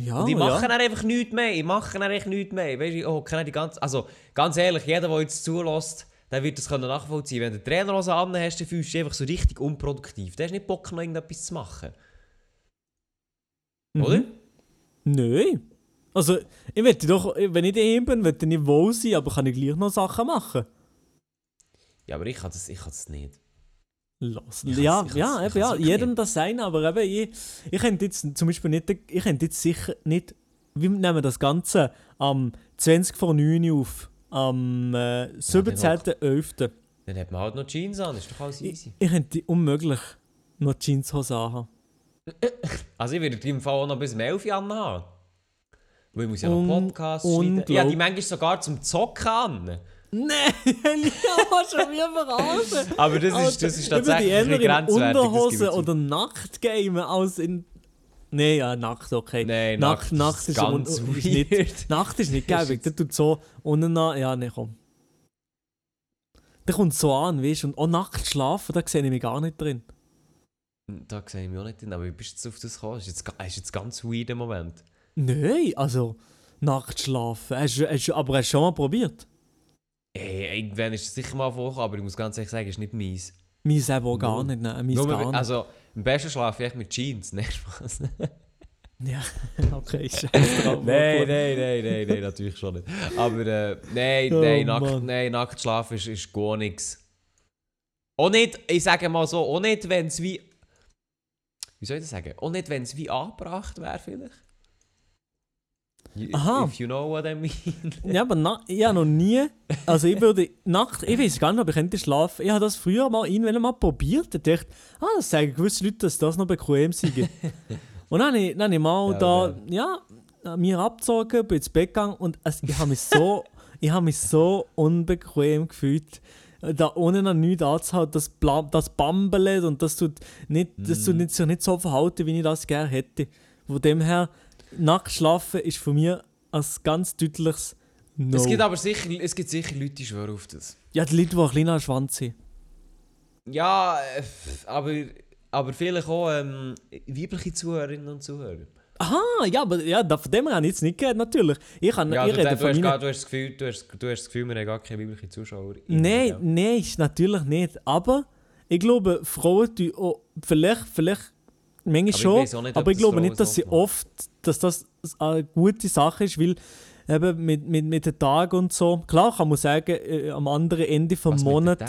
Ja, und ich mache ja. dann einfach nichts mehr. Ich mache dann einfach nichts mehr. Weißt du, oh, kann die ganze... Also, ganz ehrlich, jeder, der jetzt zulässt, der wird das können nachvollziehen. Wenn du Trainerhose anhast, dann fühlst du dich einfach so richtig unproduktiv. Du hast nicht Bock, noch irgendetwas zu machen. Mhm. Oder? Nein. Also, ich möchte doch, wenn ich daheim bin, möchte ich nicht wohl sein, aber kann ich gleich noch Sachen machen. Ja, aber ich kann das, ich kann das nicht. Ich ja, ich ja, ich eben, ja, jedem das sein, aber eben, ich, ich könnte jetzt zum Beispiel nicht, ich könnte jetzt sicher nicht, wie nehmen wir das Ganze am 20 vor 9 Uhr auf, am äh, 17.11. Dann hat man halt noch Jeans an, ist doch alles ich, easy. ich könnte unmöglich noch Jeanshose anhaben. [laughs] Also ich würde die im Fall auch noch bis um 11 Uhr anhaben. Weil ich muss ja noch Podcasts schneiden. Ja, die manchmal sogar zum Zocken an. Nein, [laughs] ja, schon wieder verraten. Aber das ist, das ist würde tatsächlich eher ein bisschen in grenzwertig. Unterhose oder nackt gamen als in... Nein, ja, nackt, okay. Nein, nackt nackt ist ist, un- ganz ist nicht... Nackt ist nicht Ist gäbig, der tut so unten an... Ja, ne, komm. Der kommt so an, weißt du, und auch nackt schlafen, da sehe ich mich gar nicht drin. Da sehe ich mich auch nicht drin, aber wie bist du auf das gekommen? Das ist jetzt, ist jetzt ganz weird im Moment. Nein, also Nachtschlafen. Hast, du- hast, du- aber hast du schon mal probiert? Ey, irgendwann ist es sicher mal vorgekommen, aber ich muss ganz ehrlich sagen, es ist nicht meins. Meins eben gar Null. nicht, nein. Meins gar nicht. also, am besten schlafe ich echt mit Jeans, ne Spaß. [laughs] Ja, okay, scheiß drauf. nein, nein, nein, nein, nein, natürlich schon nicht. Aber äh, nein, Oh, nein, nackt, nein, nackt schlafen ist, ist gar nichts. Auch nicht, ich sage mal so, auch nicht, wenn es wie. Wie soll ich das sagen? Auch nicht, wenn es wie angebracht wäre, vielleicht. You- Aha. If you know what I mean. [laughs] Ja, aber na, ich habe noch nie, also ich würde Nacht, ich weiß gar nicht, ob ich könnte schlafen. Ich habe das früher mal irgendwann mal probiert und dachte, ah, das sagen gewisse Leute, dass das noch bequem sei. [laughs] und dann habe ich, dann habe ich mal Ja, da, ja, mir abgezogen, bin ins Bett gegangen und es, ich habe mich so, [laughs] ich habe mich so unbequem gefühlt. Da ohne noch nichts anzuhalten, das, Bla- das Bambelt und das tut, nicht, das Mhm. tut nicht, sich nicht so verhalten, wie ich das gerne hätte. Von dem her, nackt schlafen ist für mich ein ganz deutliches No. Es gibt aber sicher, es gibt sicher Leute, die schwören auf das. Ja, die Leute, die ein kleiner Schwanz sind. Ja, äh, aber, aber vielleicht auch ähm, weibliche Zuhörerinnen und Zuhörer. Aha, ja, aber ja, von dem habe ich jetzt nicht gehört, natürlich. Ich, kann, Ja, ich du, rede von hast meinen... gar, du, hast das Gefühl, du, hast, du hast das Gefühl, wir haben gar keine weiblichen Zuschauer. Nein, nein, ist natürlich nicht. Aber ich glaube, Frauen tun auch, vielleicht, vielleicht, manchmal Aber ich schon, auch nicht, aber ich glaube Frauen nicht, dass sie oft, dass das eine gute Sache ist, weil eben mit, mit, mit den Tagen und so, klar kann man sagen, äh, am anderen Ende vom Was Monat?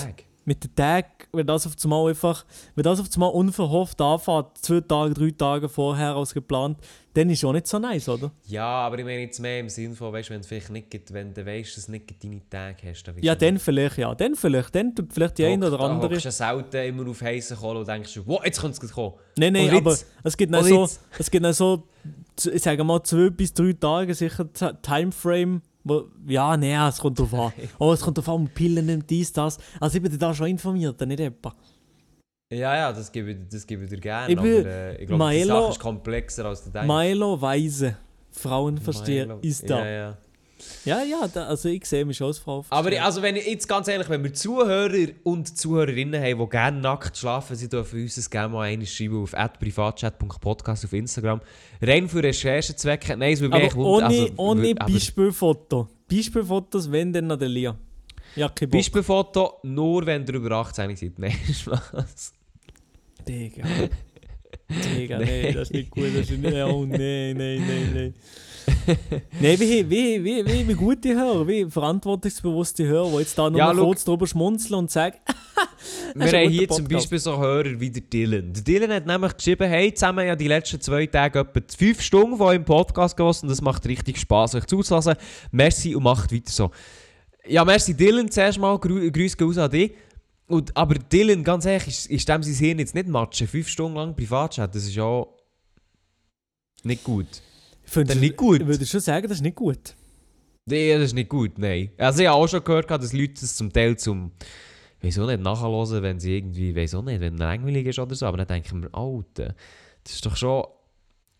Mit den Tagen, wenn das auf einmal einfach, wenn das auf einmal unverhofft anfängt, zwei Tage, drei Tage vorher als geplant, dann ist auch nicht so nice, oder? Ja, aber ich meine jetzt mehr im Sinne von, weißt, wenn du vielleicht nicht, gibt- wenn du weißt, dass du nicht deine Tage hast. Dann Ja, dann vielleicht, ja. Dann vielleicht. Dann tut vielleicht die eine oder andere. Du ja selten immer auf heißen Kohle und denkst, wow, jetzt könnte es kommen. Nein, nein, aber jetzt- es gibt noch so, es gibt noch so, ich sage mal, zwei bis drei Tage sicher Ti- Timeframe. Ja, nein, es kommt drauf an. Oh, es kommt drauf an, Pillen nimmt dies, das. Also ich bin da schon informiert, nicht etwa. Ja, ja, das gebe ich, das gebe ich dir gerne. Ich aber äh, ich glaube, die Sache ist komplexer als du denkst. Milo Weise, Frauenversteher, Milo- ist da. Ja, ja. Ja, ja, da, also ich sehe mich schon als Frau. Aber also wenn ich, jetzt ganz ehrlich, wenn wir Zuhörer und Zuhörerinnen haben, die gerne nackt schlafen, sie dürfen uns das gerne mal einmal schreiben auf privatchat.podcast auf Instagram. Rein für Recherchezwecke. Nein, es würde mich ohne, also, ohne Beispielfoto. Beispielfotos, wenn dann noch der Lia. Ja, kein Bock. Beispielfoto nur, wenn ihr über 18 seid. Nein, [laughs] Spaß. Digga. Digga, Nee. nee, das ist nicht gut. Das ist nicht, oh, nee, nee, nee, nee. [laughs] Nein, wie, wie, wie, wie, wie gute Hörer, wie verantwortungsbewusste Hörer, die jetzt da nur Ja, mal schau. kurz drüber schmunzeln und sagen, [laughs] Wir haben hier zum. Beispiel so Hörer wie der Dylan. Der Dylan hat nämlich geschrieben, hey, zusammen ja die letzten zwei Tage etwa fünf Stunden von eurem Podcast gelassen und das macht richtig Spaß, euch zuzulassen. Merci und macht weiter so. Ja, merci Dylan zuerst mal, Grü Grüße gehen raus an dich. Und, aber Dylan, ganz ehrlich, ist, ist dem sein Hirn jetzt nicht matschen? Fünf Stunden lang Privatchat, das ist ja nicht gut. findest nicht gut. Ich würde schon sagen, das ist nicht gut. Nee, das ist nicht gut, nein. Also ich habe auch schon gehört, dass Leute das zum Teil zum, auch nicht, nachhören, wenn sie irgendwie, auch nicht, wenn es langweilig ist oder so. Aber dann denke ich mir, Alter, das ist doch schon,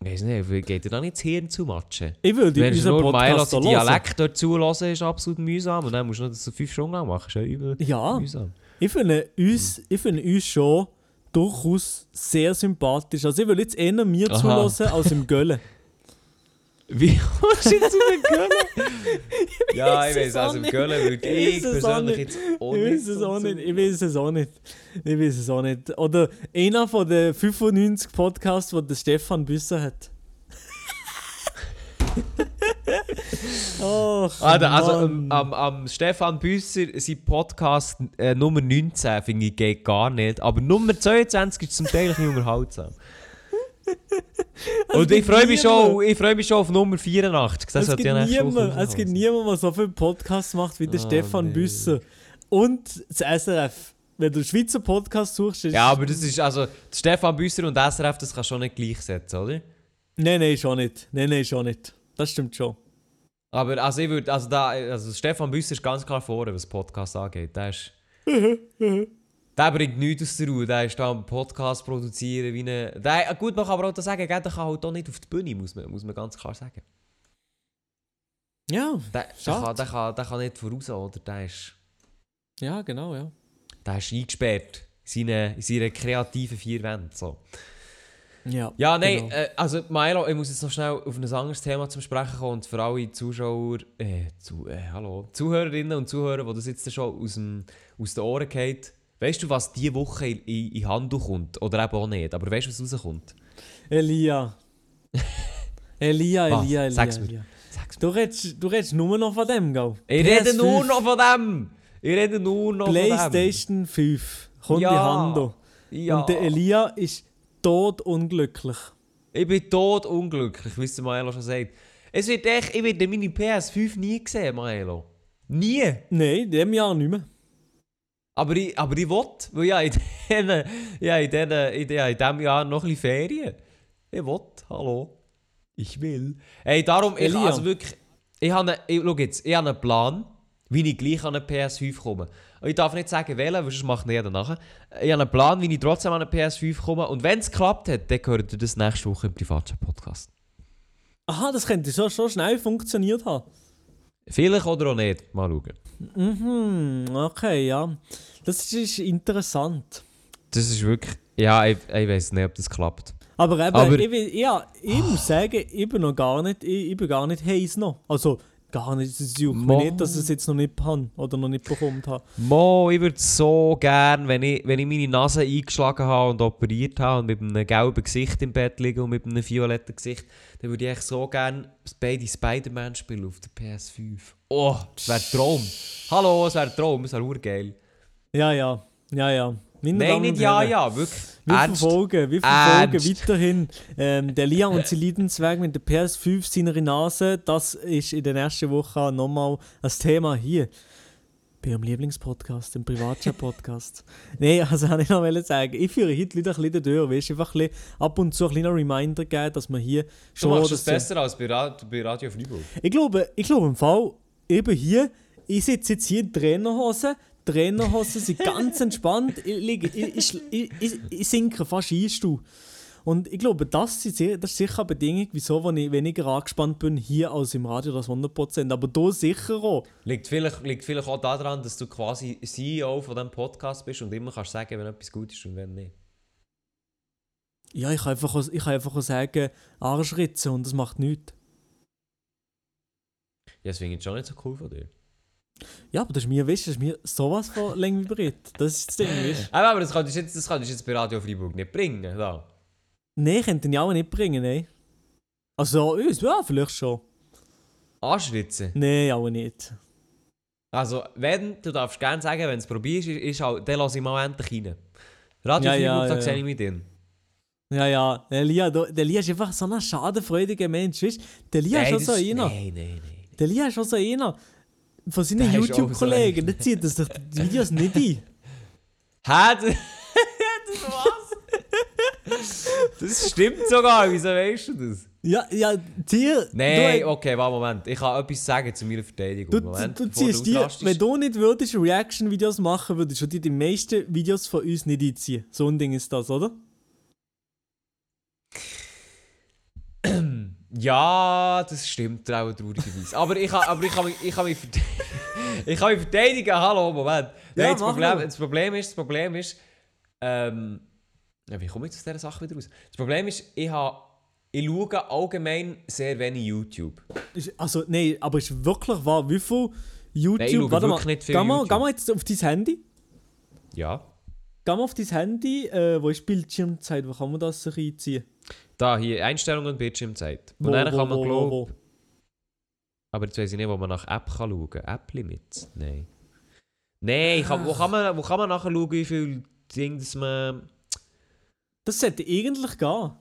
weiß nicht, wie geht dir da nicht das Hirn zu matschen? Ich würde Wenn du nur hören. Dialekt dort zulassen, ist absolut mühsam. Und dann musst du noch das so fünf Stunden lang machen, ist ja übel Ja, mühsam. Ich finde uns, ich finde uns schon durchaus sehr sympathisch. Also ich würde jetzt eher mir Aha. zulassen als im Göllen. [laughs] Wie kommst du jetzt zu den Köln? ja, ich weiß also im. Köln würde Ich ich weiß es auch persönlich nicht. jetzt auch Ich weiß es auch nicht. Ich weiß es auch nicht. Ich weiß es auch nicht. Oder einer von den 95 Podcasts, die der Stefan Büsser hat. [laughs] [laughs] oh, Alter, also am, am, am Stefan Büsser, sein Podcast äh, Nummer 19 finde ich geht gar nicht, aber Nummer 22 ist zum Teil ein unterhaltsam. [laughs] Und ich freue mich, schon- ich freu mich schon auf Nummer 84. Das es gibt, ja niemand, es gibt rauskommen. niemand, der so viele Podcasts macht wie der Oh, Stefan nee. Büsser. Und das SRF. Wenn du Schweizer Podcast suchst, ist Ja, aber das ist also Stefan Büsser und SRF, das kannst du schon nicht gleichsetzen, oder? Nein, nein, schon nicht. Nein, nein, schon nicht. Das stimmt schon. Aber also ich würde, also da, also Stefan Büsser ist ganz klar vorne, was Podcast angeht. Der ist, [laughs] der bringt nichts aus der Ruhe. Der ist da am Podcast produzieren wie eine, der, gut, man kann aber auch sagen, der kann halt auch nicht auf die Bühne, muss man, muss man ganz klar sagen. Ja, Der, der, kann, der, kann, der kann nicht voraus, oder? Der ist, ja, genau, ja. der ist eingesperrt in seiner kreativen vier Wände. So. Ja, Ja, nein, genau. äh, also Milo, ich muss jetzt noch schnell auf ein anderes Thema zum Sprechen kommen und für alle Zuschauer, äh, zu, äh, hallo, Zuhörerinnen und Zuhörer, die das jetzt schon aus, dem, aus den Ohren geht. Weißt du, was diese Woche in, in, in Handel kommt? Oder eben auch nicht, aber weißt du, was rauskommt? Elia. [laughs] Elia? Elia, Elia. Sag's mir. Elia. Sag's mir. Du redest, du redest nur noch von dem, gell? Ich rede PS5, nur noch von dem! Ich rede nur noch von dem! PlayStation 5 kommt Ja. in Hando. Ja. Und der Elia ist tot unglücklich. Ich bin tot unglücklich, wie es Maelo schon sagt. Es wird echt, ich werde meine PS5 nie sehen, Maelo. Nie! Nein, in diesem Jahr nicht mehr. Aber ich, aber ich will, weil ja in, den, ja, in, den, in, ja, in diesem Jahr noch ein bisschen Ferien. Ich will, hallo. Ich will. Hey, darum, ich, also wirklich, ich habe einen, ich, schau jetzt, ich habe einen Plan, wie ich gleich an eine PS5 komme. Und ich darf nicht sagen, wählen, weil sonst macht jeder nachher. Ich habe einen Plan, wie ich trotzdem an eine PS5 komme. Und wenn es geklappt hat, dann hört ihr das nächste Woche im Privatchat-Podcast. Aha, das könnte so, so schnell funktioniert haben. Vielleicht oder auch nicht. Mal schauen. Mhm, okay, ja. Das ist interessant. Das ist wirklich, ja, ich, ich weiß nicht, ob das klappt. Aber eben, Aber- ich, ja, ich muss sagen, ich bin noch gar nicht, ich, ich bin gar nicht heiß noch. Also, gar nicht, es juckt mich nicht, dass ich es jetzt noch nicht habe oder noch nicht bekommen habe. Mo, ich würde so gern, wenn ich, wenn ich meine Nase eingeschlagen habe und operiert habe und mit einem gelben Gesicht im Bett liege und mit einem violetten Gesicht, dann würde ich echt so gern beide Spider-Man spielen auf der PS5. Oh, das wäre ein Traum. Hallo, es wäre ein Traum, es wäre urgeil. Ja, ja, ja, ja. Nein, nicht ja, ja, wirklich. Wir Ernst. verfolgen, wir verfolgen Ernst. weiterhin ähm, der Lia und sein Leidensweg mit der PS5 seiner Nase. Das ist in der nächsten Woche nochmal ein Thema hier. Bei ihrem Lieblingspodcast, dem Privatchat-Podcast. [laughs] Nein, also habe ich noch sagen, ich führe heute die Leute ein bisschen durch, weißt, einfach ein bisschen ab und zu ein kleiner Reminder geben, dass man hier Du schon... machst das- es besser als bei, Ra bei Radio Freiburg. Ich glaube, ich glaube im Fall, eben hier, ich sitze jetzt hier in Trainerhosen. Trainerhosen sind ganz entspannt. Ich, ich, ich, ich, ich, sinke fast ein. Und ich glaube, das, sehr- das ist sicher eine Bedingung, wieso wenn ich weniger angespannt bin hier als im Radio, das 100%. Aber da sicher auch. Liegt vielleicht, liegt vielleicht auch daran, dass du quasi CEO von diesem Podcast bist und immer kannst sagen, wenn etwas gut ist und wenn nicht. Ja, ich kann einfach, auch- ich kann einfach auch sagen, Arschritze und das macht nichts. Ja, das finde ich schon nicht so cool von dir. Ja, aber das ist mir, weißt das ist mir sowas von [laughs] länger vibriert. Das ist das Ding, weißt. Aber, aber das könntest du jetzt, das könntest du jetzt bei Radio Freiburg nicht bringen. Da. Nein, könnte ich auch nicht bringen, nein. Also, uns, ja, vielleicht schon. Anschritzen. Nein, auch nicht. Also, wenn, du darfst gerne sagen, wenn du es probierst, ist, ist auch, dann lasse ich mal endlich rein. Radio Ja, Freiburg, ja, da ja, sehe ich mich drin. Ja, ja, der Lia, der Lia ist einfach so ein schadenfreudiger Mensch, weißt du? Der Lia ist auch so einer. Nein, nein, nein. Der Lia ist auch so einer von seinen YouTube-Kollegen. Der zieht das doch die Videos nicht ein. Hä? Was? [laughs] das stimmt sogar, wieso weißt du das? Ja, ja, dir. Nein, du, okay, warte, Moment. Ich kann etwas sagen zu meiner Verteidigung. Du, Moment, du, du ziehst dir, wenn du nicht würdest Reaction-Videos machen, würdest du dir die meisten Videos von uns nicht einziehen. So ein Ding ist das, oder? [clears throat] Ja, das stimmt auch traurigerweise. Aber ich kann, aber ich kann, mich, ich kann, mich, verte- [laughs] ich kann mich verteidigen. Hallo, Moment. Nein, Ja, das, Problem, das Problem ist, das Problem ist, ähm, ja, wie komme ich aus dieser Sache wieder raus? Das Problem ist, ich, habe, ich schaue allgemein sehr wenig YouTube. Also, nein, aber ist wirklich wahr, wie viel YouTube. Nein, ich schaue warte mal, nicht viel geh mal, YouTube. geh mal jetzt auf dein Handy. Ja. Geh mal auf dein Handy, äh, wo ist Bildschirmzeit, wo kann man das sich einziehen? Da, hier, Einstellungen Bildschirmzeit. Und Wo, dann wo, kann man, wo, glaub, wo, wo? aber jetzt weiß ich nicht, wo man nach App kann schauen kann. App-Limits? Nein. Nein, kann, wo, kann man, wo kann man nachher schauen, wie viel Ding, dass man... Das sollte eigentlich gehen.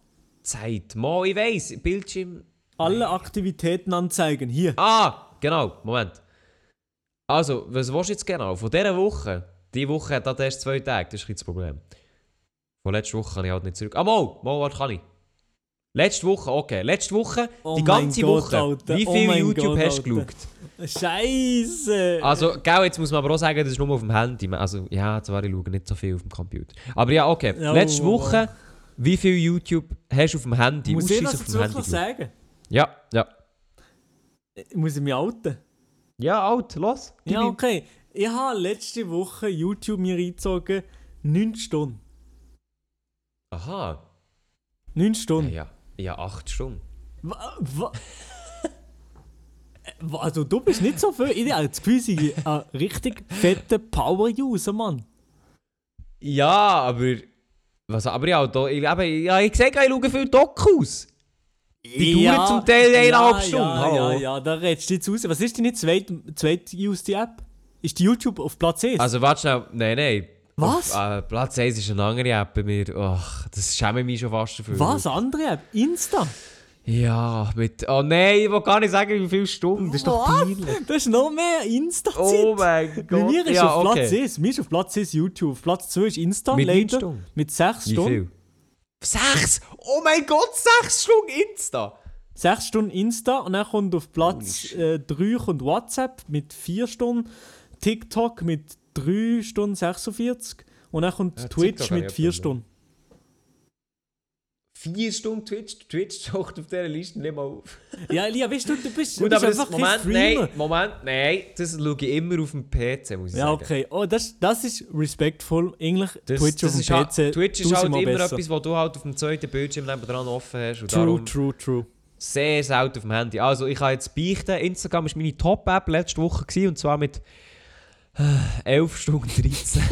Zeit. Mo, ich weiss, Bildschirm... Alle Aktivitäten anzeigen. Hier. Ah, genau, Moment. Also, was willst du jetzt genau? Von dieser Woche? Die Woche hat das erst zwei Tage, das ist das Problem. Von letzter Woche kann ich halt nicht zurück. Ah, mal, mal, was kann ich? Letzte Woche, okay. Letzte Woche, Oh die ganze Gott, Woche. Alter. Wie Oh viel mein YouTube Gott, hast du geschaut? Scheiße! Also, gell, jetzt muss man aber auch sagen, das ist nur auf dem Handy. Also, ja, zwar, ich schaue nicht so viel auf dem Computer. Aber ja, okay. Letzte oh, oh. Woche, wie viel YouTube hast du auf dem Handy? muss ich das wirklich Handy. sagen? Ja, ja. Muss ich mich outen? Ja, alt, los. Ja, okay. Ich habe letzte Woche YouTube mir reingezogen, 9 Stunden. Aha. 9 Ja, Stunden. ja, ja, acht Stunden. Wa- [laughs] wa- Also du bist nicht so viel. Ich habe das Gefühl, ein richtig fetter Power-User, Mann. Ja, aber. Was, aber ja, da, ich, eben, ja, ich sehe, ich schaue viele Dokus. Die dauern zum Teil eineinhalb ja, Stunden, Ja, ja, ja, da redest du jetzt raus. Was ist deine zweite, zweite used App? Ist die YouTube auf Platz 1? Also, warte schnell. Nein, nein. Was? Auf, äh, Platz 1 ist eine andere App bei mir. Ach, das schäme mich schon fast dafür. Was? Andere App? Insta? Ja, mit. Oh nein, ich will gar nicht sagen, wie viele Stunden. Das ist doch peinlich. Das ist noch mehr Insta-Zeit. Oh mein Bei Gott. mir ist ja, auf Platz okay. 1. Mir ist auf Platz 1 YouTube. Auf Platz 2 ist Insta. Mit leider. Stunden? Mit 6 Wie Stunden. viel? Sechs! Oh mein Gott, sechs Stunden Insta! 6 Stunden Insta und dann kommt auf Platz Holy äh, 3 kommt WhatsApp mit 4 Stunden, TikTok mit 3 Stunden 46 und dann kommt Ja, Twitch habe mit ich 4 auch Stunden. Vier Stunden Twitch. Twitch [laughs] taucht auf dieser Liste nicht mal auf. Ja, Elia, weißt du, du bist, Gut, du bist aber das, einfach Moment, Streamer. nein, Moment, nein, das schaue ich immer auf dem PC, muss ich Ja, sagen. okay. Oh, das, das ist respektvoll. Eigentlich Das, Twitch das auf dem halt, PC. Twitch ist halt immer besser. etwas, was du halt auf dem zweiten Bildschirm nebenan offen hast. Und True, darum true, true. sehr selten auf dem Handy. Also, ich kann jetzt beichten, Instagram war meine Top-App letzte Woche gewesen, und zwar mit 11 Stunden 13. [laughs]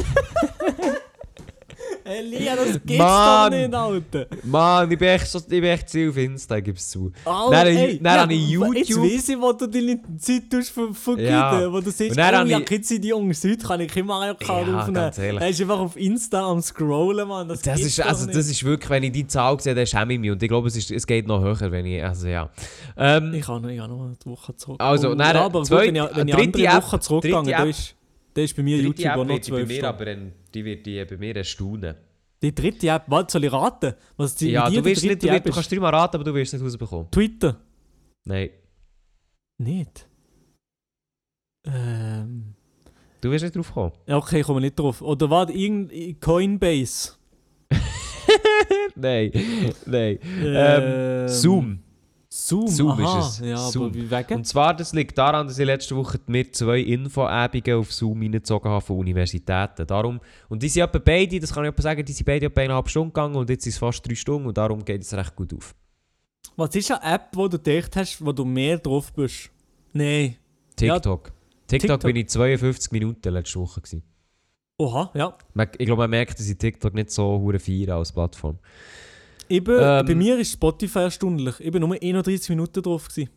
Elia, das gibt's Mann! doch nicht, Alter. Mann, ich bin echt, so, ich bin echt zu auf Insta, es zu. Alter, Dann- ey, dann habe ich Jetzt YouTube. weiss ich, wo du deine Zeit tust ver vergeuden, Ja. wo du siehst, dann oh habe ja, ich- sind die Jungs, heute kann ich kein Mario Kart Ja, aufnehmen. ganz ehrlich. Er ist einfach auf Insta am scrollen, Mann. Das, Das ist, also, nicht. das ist wirklich, wenn ich die Zahl sehe, dann schäme ich mich. Und ich glaube, es, ist, es geht noch höher, wenn ich, also ja. Ähm, Ich habe noch, ich habe noch eine Woche zurück. Also, oh, dann, ja, aber zwei- gut, wenn ich, wenn ich dritte andere App- Woche zurückgegangen dritte App- ist, bei mir dritte YouTube App noch wird die bei 12 mir, aber die wird die bei mir erstaunen. Die dritte App, warte, soll ich raten? Was die, Ja, du, wirst nicht, du, wirst, du kannst dreimal raten, aber du wirst es nicht rausbekommen. Twitter? Nein. Nicht. Ähm... Du wirst nicht drauf kommen. Okay, ich komme nicht drauf. Oder war irgendein Coinbase? [laughs] Nein. Nein. Ähm, Zoom. Zoom, Zoom aha. ist es. Ja, Zoom. aber wie wegen? Und zwar, das liegt daran, dass ich letzte Woche mir zwei Info-Abende auf Zoom reingezogen habe von Universitäten. Darum, und die sind etwa beide, das kann ich etwa sagen, die sind beide etwa eineinhalb Stunden gegangen und jetzt ist es fast drei Stunden und darum geht es recht gut auf. Was ist eine App, wo du gedacht hast, wo du mehr drauf bist? Nein. Ja, TikTok. TikTok, TikTok. bin ich 52 Minuten letzte Woche gewesen. Oha, ja. Ich glaube, man merkt, dass ich TikTok nicht so hure feiere als Plattform. Bin, Ähm. bei mir ist Spotify erstaunlich. Ich bin nur 31 Minuten drauf. Gewesen.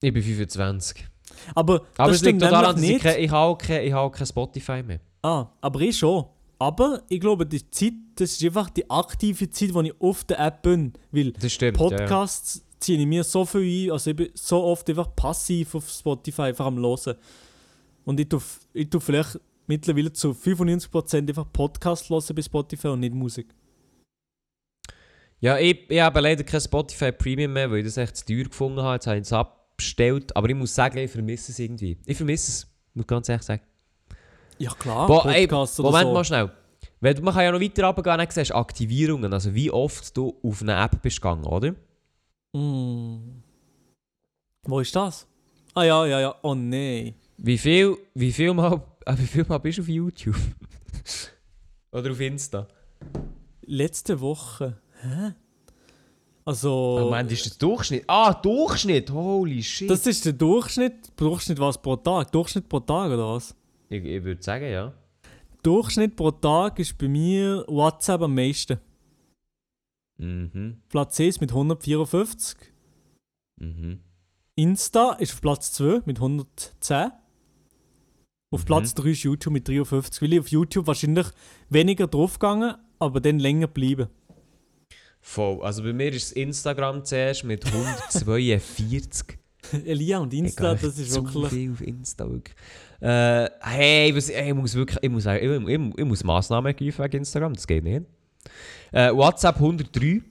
Ich bin 25. Aber, Aber das es liegt daran, dass ich, ich, habe kein, ich habe kein Spotify mehr. Ah, aber ich schon. Aber ich glaube, die Zeit, das ist einfach die aktive Zeit, wo ich auf der App bin. Weil stimmt. ja, ja. Podcasts ziehe ich mir so viel ein. Also ich bin so oft einfach passiv auf Spotify einfach am Hören. Und ich tue, ich tue vielleicht mittlerweile zu 95% einfach Podcast hören bei Spotify und nicht Musik. Ja, ich, ich habe leider kein Spotify Premium mehr, weil ich das echt zu teuer gefunden habe. Jetzt habe ich es abbestellt. Aber ich muss sagen, ich vermisse es irgendwie. Ich vermisse es. Muss ganz ehrlich sagen. Ja klar, Boah, ey, Moment so. mal schnell. Weil, man kann ja noch weiter runtergehen, dann siehst du Aktivierungen. Also wie oft du auf eine App bist gegangen, oder? Mm. Wo ist das? Ah ja, ja, ja. Oh nein. Wie viel, wie viel, mal, äh, [laughs] wie viel Mal bist du auf YouTube? [laughs] oder auf Insta? Letzte Woche. Hä? Also. Moment, ist das Durchschnitt? Ah, Durchschnitt! Holy shit! das ist der Durchschnitt. Durchschnitt was pro Tag? Durchschnitt pro Tag oder was? ich ich würde sagen, ja. Durchschnitt pro Tag ist bei mir WhatsApp am meisten. Mhm. Platz 1 mit 154. Mhm. Insta ist auf Platz 2 mit 110. Auf Mhm. Platz 3 ist YouTube mit 53. Weil ich auf YouTube wahrscheinlich weniger draufgegangen, aber dann länger bleiben. Voll. Also bei mir ist das Instagram zuerst mit 142. [laughs] Elia und Insta, das ist so wirklich. viel auf Insta wirklich. Äh, hey, was, ich muss wirklich, ich muss, ich, ich, ich muss Massnahmen ergreifen wegen Instagram, das geht nicht. Äh, WhatsApp 103.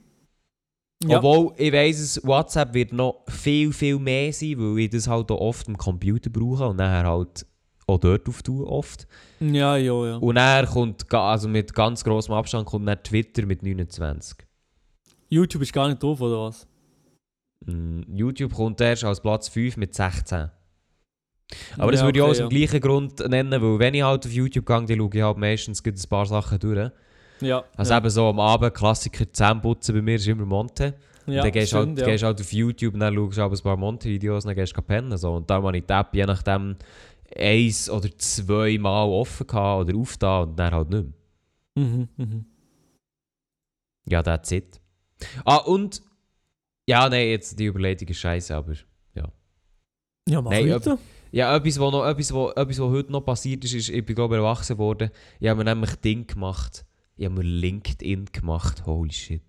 Ja. Obwohl, ich weiss es, WhatsApp wird noch viel, viel mehr sein, weil ich das halt auch oft am Computer brauche und nachher halt auch dort auftue oft. Ja, ja, ja. Und dann kommt, also mit ganz grossem Abstand, kommt dann Twitter mit 29. YouTube ist gar nicht drauf, oder was? Mm, YouTube kommt erst als Platz 5 mit 16. Aber das Ja, würde ich auch aus dem ja. gleichen Grund nennen, weil wenn ich halt auf YouTube gehe, dann schaue ich halt meistens ein paar Sachen durch. Ja. Also ja. eben so am Abend, Klassiker, Zähneputzen bei mir ist immer Monte. Ja, dann gehst du halt, ja. gehst halt auf YouTube und dann schaust du ein paar Monte-Videos und dann gehst du pennen. So. Und da habe ich die App je nachdem eins oder zwei Mal offen gehabt oder aufgetan und dann halt nicht mehr. Mhm, mhm. Ja, that's it. Ah, und... Ja, nein, jetzt die Überleitung ist scheiße, aber... Ja, mach Nein, weiter. Ja, etwas, was noch, etwas, was, etwas, was heute noch passiert ist, ist, ich bin glaube ich erwachsen worden. Ich habe mir nämlich Ding gemacht. Ich habe mir LinkedIn gemacht. Holy shit.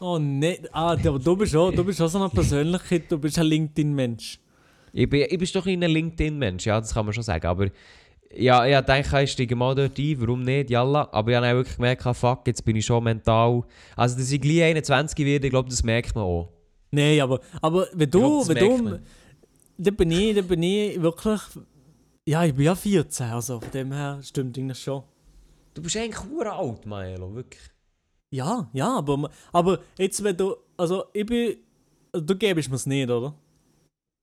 Oh nee, ah, aber du bist auch, du bist auch so eine [laughs] Persönlichkeit, du bist ein LinkedIn-Mensch. Ich bin, ich bin doch ein LinkedIn-Mensch, ja, das kann man schon sagen. Aber ja, ich denke, ich steige mal dort ein, warum nicht, jalla. Aber ich habe dann wirklich gemerkt, ah, fuck, jetzt bin ich schon mental. Also, dass ich gleich 21 werde, ich glaube, das merkt man auch. Nein, aber, aber wenn glaub, du, das wenn du, dann bin ich, dann bin ich wirklich, ja, ich bin ja 14, also von dem her stimmt das schon. Du bist eigentlich hure alt, Maelo, wirklich. Ja, ja, aber, aber jetzt, wenn du, also ich bin, du gibst mir es nicht, oder?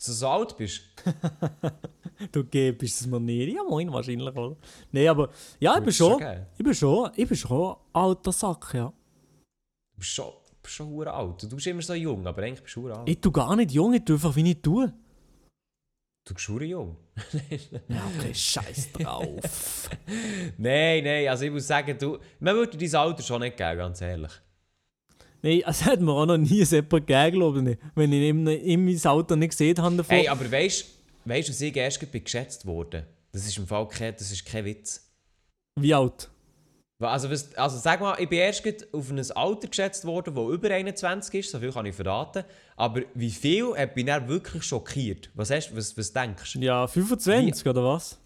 Du so alt bist. [laughs] Du gibst es mir nicht. Ja, moin, wahrscheinlich, oder? Nein, aber, ja, ich bin schon, ich bin schon, ich bin schon alter Sack, ja. Du bist schon, bist schon alt. Du bist immer so jung, aber eigentlich bist du alt. Ich tu gar nicht jung, ich tu einfach, wie ich tue. Du bist hure jung. [laughs] Ja, okay, scheiß drauf. [laughs] Nein, nein, also ich muss sagen, du, man würde dein Alter schon nicht geben, ganz ehrlich. Nein, es [laughs] hat mir auch noch nie jemand gegeben, glaube ich. Wenn ich ihm, ihm mein Auto nicht gesehen habe davon. Hey, aber weißt du, dass ich erst bin geschätzt worden? Das ist im Fall kein, das ist kein Witz. Wie alt? Also, was, also sag mal, ich bin erst auf ein Alter geschätzt worden, das über 21 ist, so viel kann ich verraten. Aber wie viel hat mich dann wirklich schockiert? Was, hast, was, was denkst du? Ja, 25 oder was?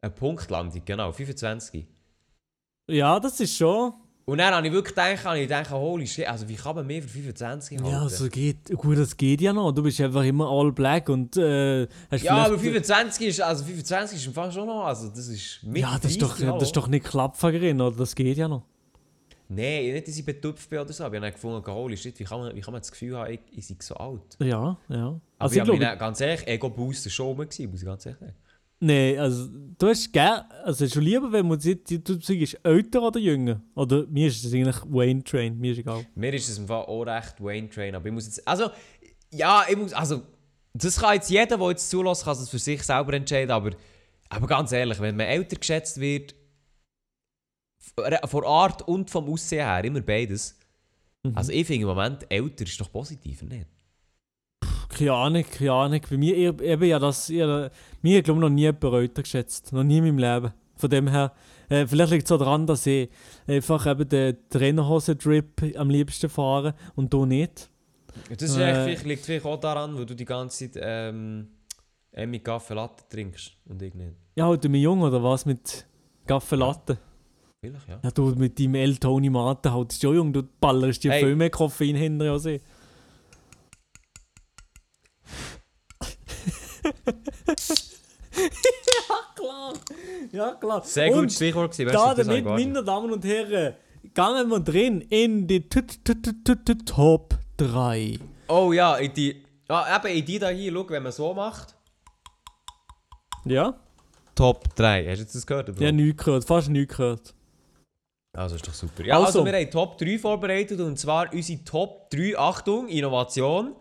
Eine Punktlandung, genau, 25. Ja, das ist schon. Und dann habe ich wirklich gedacht, habe ich gedacht, holy shit, also wie kann man mehr für 25 halten? Ja, also geht. Gut, das geht ja noch. Du bist einfach immer all black und äh, hast Ja, aber vielleicht- 25 ist, also 25 ist im Fall schon noch, also das ist mit Ja, das ist, doch, 30 das ist doch nicht Klappfagerin, oder? Das geht ja noch. Nein, nicht, dass ich betupft bin oder so, aber ich habe gefunden, holy shit, wie kann man, wie kann man das Gefühl haben, ich, ich sei so alt? Ja, ja. Aber Also ich ich glaube. dann, ganz ehrlich, Ego-Booster schon rum gewesen, muss ich ganz ehrlich sagen. Nee, also du hast gern. Also schon lieber, wenn man sieht, du sagst älter oder jünger. Oder mir ist es eigentlich Wayne Train, mir ist egal. Mir ist es im Fall auch recht Wayne Train, aber ich muss jetzt, also, ja, ich muss, also, das kann jetzt jeder, der jetzt zulässt, kann es für sich selber entscheiden, aber, aber ganz ehrlich, wenn man älter geschätzt wird, von Art und vom Aussehen her, immer beides, Mhm. also ich finde im Moment, älter ist doch positiver, nicht? Keine Ahnung, keine Ahnung. Bei mir eher- eben ja das. Eher, mir glaube noch nie älter geschätzt. Noch nie in meinem Leben. Von dem her, äh, vielleicht liegt es auch daran, dass ich einfach eben den Trainerhosen-Drip am liebsten fahre und du nicht. Das ist Äh. vielleicht, liegt vielleicht auch daran, weil du die ganze Zeit ähm, Emmy Kaffee Latte trinkst und ich nicht. Ja, halt mich jung oder was mit Kaffeelatte? Vielleicht, ja. Ja, du mit deinem El Tony Mate haltest schon jung, du ballerst dir Hey. viel mehr Koffein hinter als ich. [laughs] ja, klar. Ja, klar. Sehr Und gutes Stichwort gewesen, Da damit, meine Damen und Herren, gehen wir drin in die Top 3. Oh ja, in die, ah, eben in die da hier, schau, wenn man so macht. Ja? Top 3, hast du das gehört? Oder? Ja, nichts gehört, fast nichts gehört. Also ist doch super. Ja, also, Also. wir haben Top 3 vorbereitet und zwar unsere Top 3, Achtung, Innovation.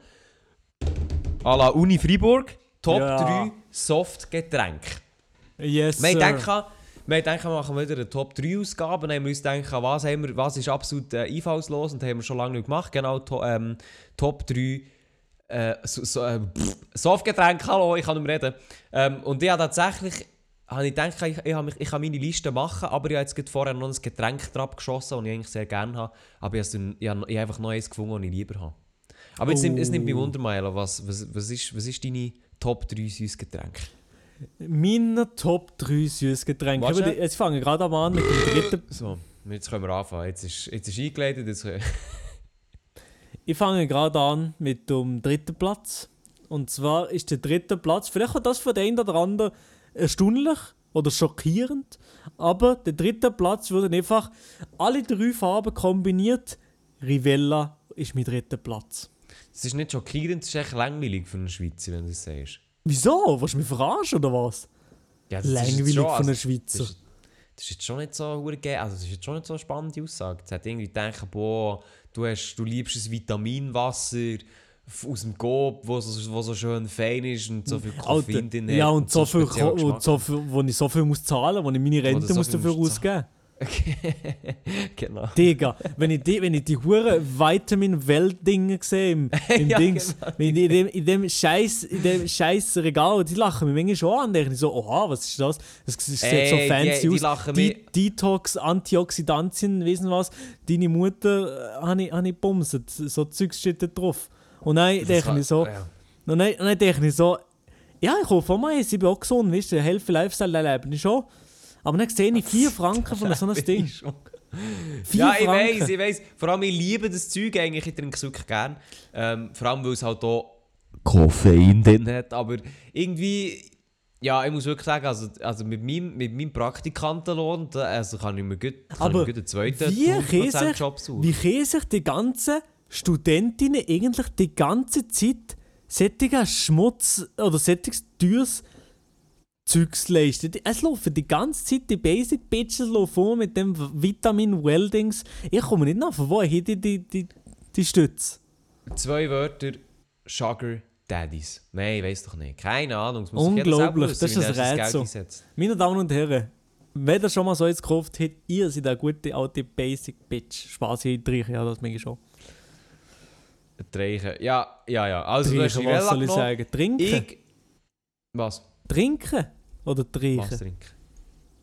À la Uni Freiburg. Top Ja. 3 Softgetränk. Yes, Wir denken, wir denken, wir machen wieder eine Top 3 Ausgabe. Dann haben wir uns gedacht, was, haben wir, was ist absolut äh, einfallslos und haben wir schon lange nicht gemacht. Genau, to, ähm, Top 3 äh, so, so, äh, pff, Softgetränk, hallo, ich kann nicht mehr reden. Ähm, und ich habe tatsächlich, habe ich gedacht, ich, ich, habe mich, ich kann meine Liste machen, aber ich habe jetzt vorher noch ein Getränk drauf geschossen, das ich eigentlich sehr gerne habe. Aber ich habe, ich habe, einfach noch eins gefunden, das ich lieber habe. Aber jetzt nimmt, es nimmt mich Oh. Wunder, Maelo, was, was, was, ist, was ist deine Top 3 Süßgetränke? Meine Top 3 Süßgetränke. Aber die- Jetzt fangen wir gerade an mit dem dritten. [laughs] So, jetzt können wir anfangen. Jetzt ist, jetzt ist eingeleitet. Jetzt, [laughs] Ich fange gerade an mit dem dritten Platz. Und zwar ist der dritte Platz, vielleicht war das für den einen oder anderen erstaunlich oder schockierend, aber der dritte Platz wurde einfach alle drei Farben kombiniert. Rivella ist mein dritter Platz. Das ist nicht schockierend, das ist echt langweilig für einen Schweizer, wenn du das sagst. Wieso? Willst du mich verarschen oder was? Ja, das Langweilig schon- von also, einem Das Schweizer. ist, das ist jetzt schon nicht so also das ist jetzt schon nicht so eine spannende Aussage. Es hat irgendwie gedacht, boah, du, hast, du liebst ein Vitaminwasser aus dem Coop, wo so, wo so schön fein ist und so viel Koffein drin ja, hat und so, viel, Ko- Geschmack. und so viel, wo ich so viel muss zahlen, wo ich meine Rente so muss viel dafür ausgeben. [laughs] genau. Digga, wenn ich die, wenn ich die hure Vitamin Welt Dinge sehe im, [laughs] im Ja, Dings, genau. ich in dem in dem Scheiß in dem Scheiß Regal, die lachen mich manchmal schon an, denke ich so, oha, was ist das? Das sieht so Ey, die- fancy die aus. lachen Die, Detox, Antioxidantien, wissen was? Deine Mutter äh, habe ich, hab ich bumset, so Zeugs steht da drauf. Und dann denke ich so, ja. und dann, denke ich so, ja, ich hoffe mal, ich bin auch gesund, weißt du, Healthy Lifestyle leben ich schon. Aber dann sehe ich 4 Franken von so einem [laughs] Ding. Schon. 4 Ja, ich Franken. weiß, ich weiß. Vor allem, ich liebe das Zeug eigentlich, ich trinke es wirklich gern. Ähm, vor allem, weil es halt auch Koffein drin hat. Aber irgendwie, ja, ich muss wirklich sagen, also, also mit, meinem, mit meinem Praktikantenlohn, also kann ich mir gut, kann Aber ich mir gut einen zweiten wie können 100% sich- Job suchen. Wie können sich die ganzen Studentinnen eigentlich die ganze Zeit sättiger Schmutz oder sättiges teures Zeugs leisten? Es laufen die ganze Zeit die Basic Bitches um mit dem Vitamin Weldings. Ich komme nicht nach, von woher haben die, die, die, die Stütze? Zwei Wörter, Sugar Daddies. Nein, ich weiß doch nicht. Keine Ahnung. es muss Unglaublich, wissen, das ist ein Rätsel. Meine Damen und Herren, wenn ihr schon mal so jetzt gekauft habt, ihr seid eine gute alte Basic Bitch. Spaß, ich trinke ja das manchmal schon. Trinken. Ja, ja, ja. Also, Trinken, was soll ich sagen? Trinken? Ich... Was? Trinken? Oder Was trinken? trinken?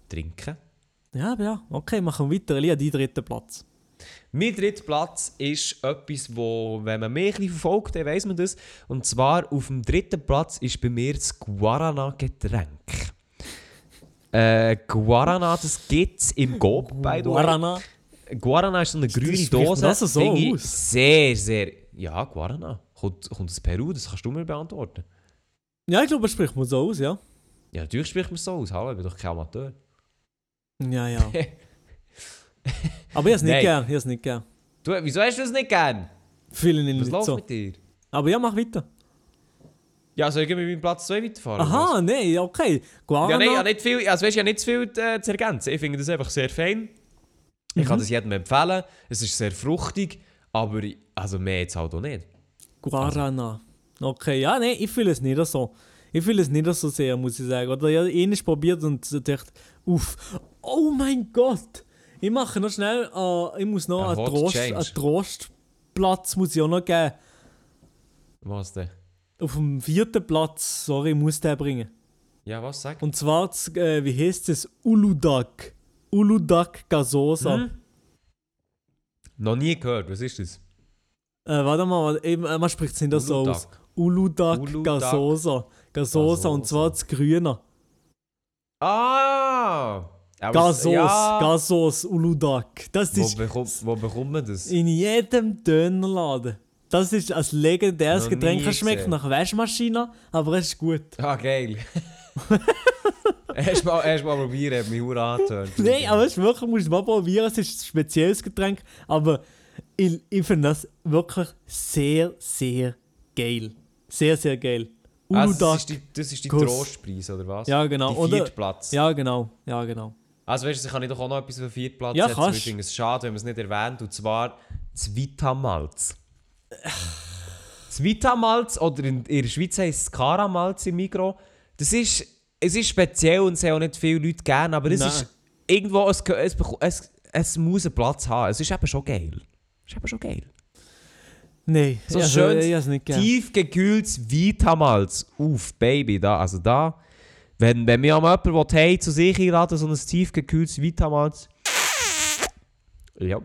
Trinken? Ja, ja. Okay, machen wir weiter. Elia, dein dritter Platz. Mein dritter Platz ist etwas, wo, wenn man mich ein bisschen verfolgt, dann weiss man das. Und zwar auf dem dritten Platz ist bei mir das Guarana-Getränk. Äh, Guarana, das gibt es im Coop, by the. Guarana. Guarana ist so eine grüne Dose. das so aus? Sehr, sehr... Ja, Guarana. Kommt, kommt aus Peru, das kannst du mir beantworten. Ja, ich glaube, es spricht man so aus, ja. Ja, natürlich spricht man es so aus. Hallo, ich bin doch kein Amateur. Ja, ja. [laughs] Aber ich habe es nicht Nein. gern. Ich es nicht gern. Du, wieso hast du das nicht gern? Fühlen ihn Was läuft so. mit dir? Aber ja, mach weiter. Ja, soll ich mit meinem Platz 2 weiterfahren? Aha, nein, okay. Guarana. Ja, nein, ja, nicht viel, also weißt, ja nicht zu viel äh, zu ergänzen. Ich finde das einfach sehr fein. Ich kann Mhm. das jedem empfehlen. Es ist sehr fruchtig, aber ich- also mehr jetzt halt auch nicht. Guarana. Okay, ja, nein, ich fühle es nicht so. Ich fühle es nicht so sehr, muss ich sagen. Oder ich habe ähnlich probiert und so dachte, uff, oh mein Gott! Ich mache noch schnell, äh, ich muss noch einen, Trost, einen Trostplatz muss ich auch noch geben. Was denn? Auf dem vierten Platz, sorry, ich muss den bringen. Ja, was sag? Und zwar, das, äh, wie heißt es? Uludag. Uludag Gasosa. Hm? Noch nie gehört, was ist das? Äh, warte mal, eben, äh, man spricht es nicht so aus. Uludag, Gasosa. Gasosa. und zwar das Grüne. Ah! Gasos, ja. Gasos, Uludag. Das Wo, ist bekommt, wo bekommt man das? in jedem Dönerladen. Das ist ein legendäres Noch Getränk. Es schmeckt nach Waschmaschine, aber es ist gut. [laughs] Ah, geil. [laughs] Erst mal, erst mal probieren, hat mich hure angetönt. Nein, aber es ist wirklich, musst du mal probieren. Es ist ein spezielles Getränk, aber ich, ich finde das wirklich sehr, sehr geil. Sehr, sehr geil. Also, das ist die, das ist die. Trostpreis, oder was? Ja, genau. Die Oder- Viertplatz. Ja, genau. Ja, genau. Also weißt du, ich kann ich doch auch noch etwas auf den vierten Platz Ja, setzen, ich finde es schade, wenn man es nicht erwähnt, und zwar das Vitamalz. Das [sighs] Vitamalz, oder in, in der Schweiz heisst es Karamalz im Mikro, das ist, es ist speziell und es haben auch nicht viele Leute gerne, aber es Nein. ist irgendwo, es, es, es, es muss einen Platz haben, es ist eben schon geil. Es ist eben schon geil. Nein, So also, schön ich nicht gern. Tiefgekühltes Vitamalz. Uff, Baby, da, also da. Wenn, wenn mir jemand will, hey, zu sich einladen, so ein tiefgekühltes Vitamalz. Ja.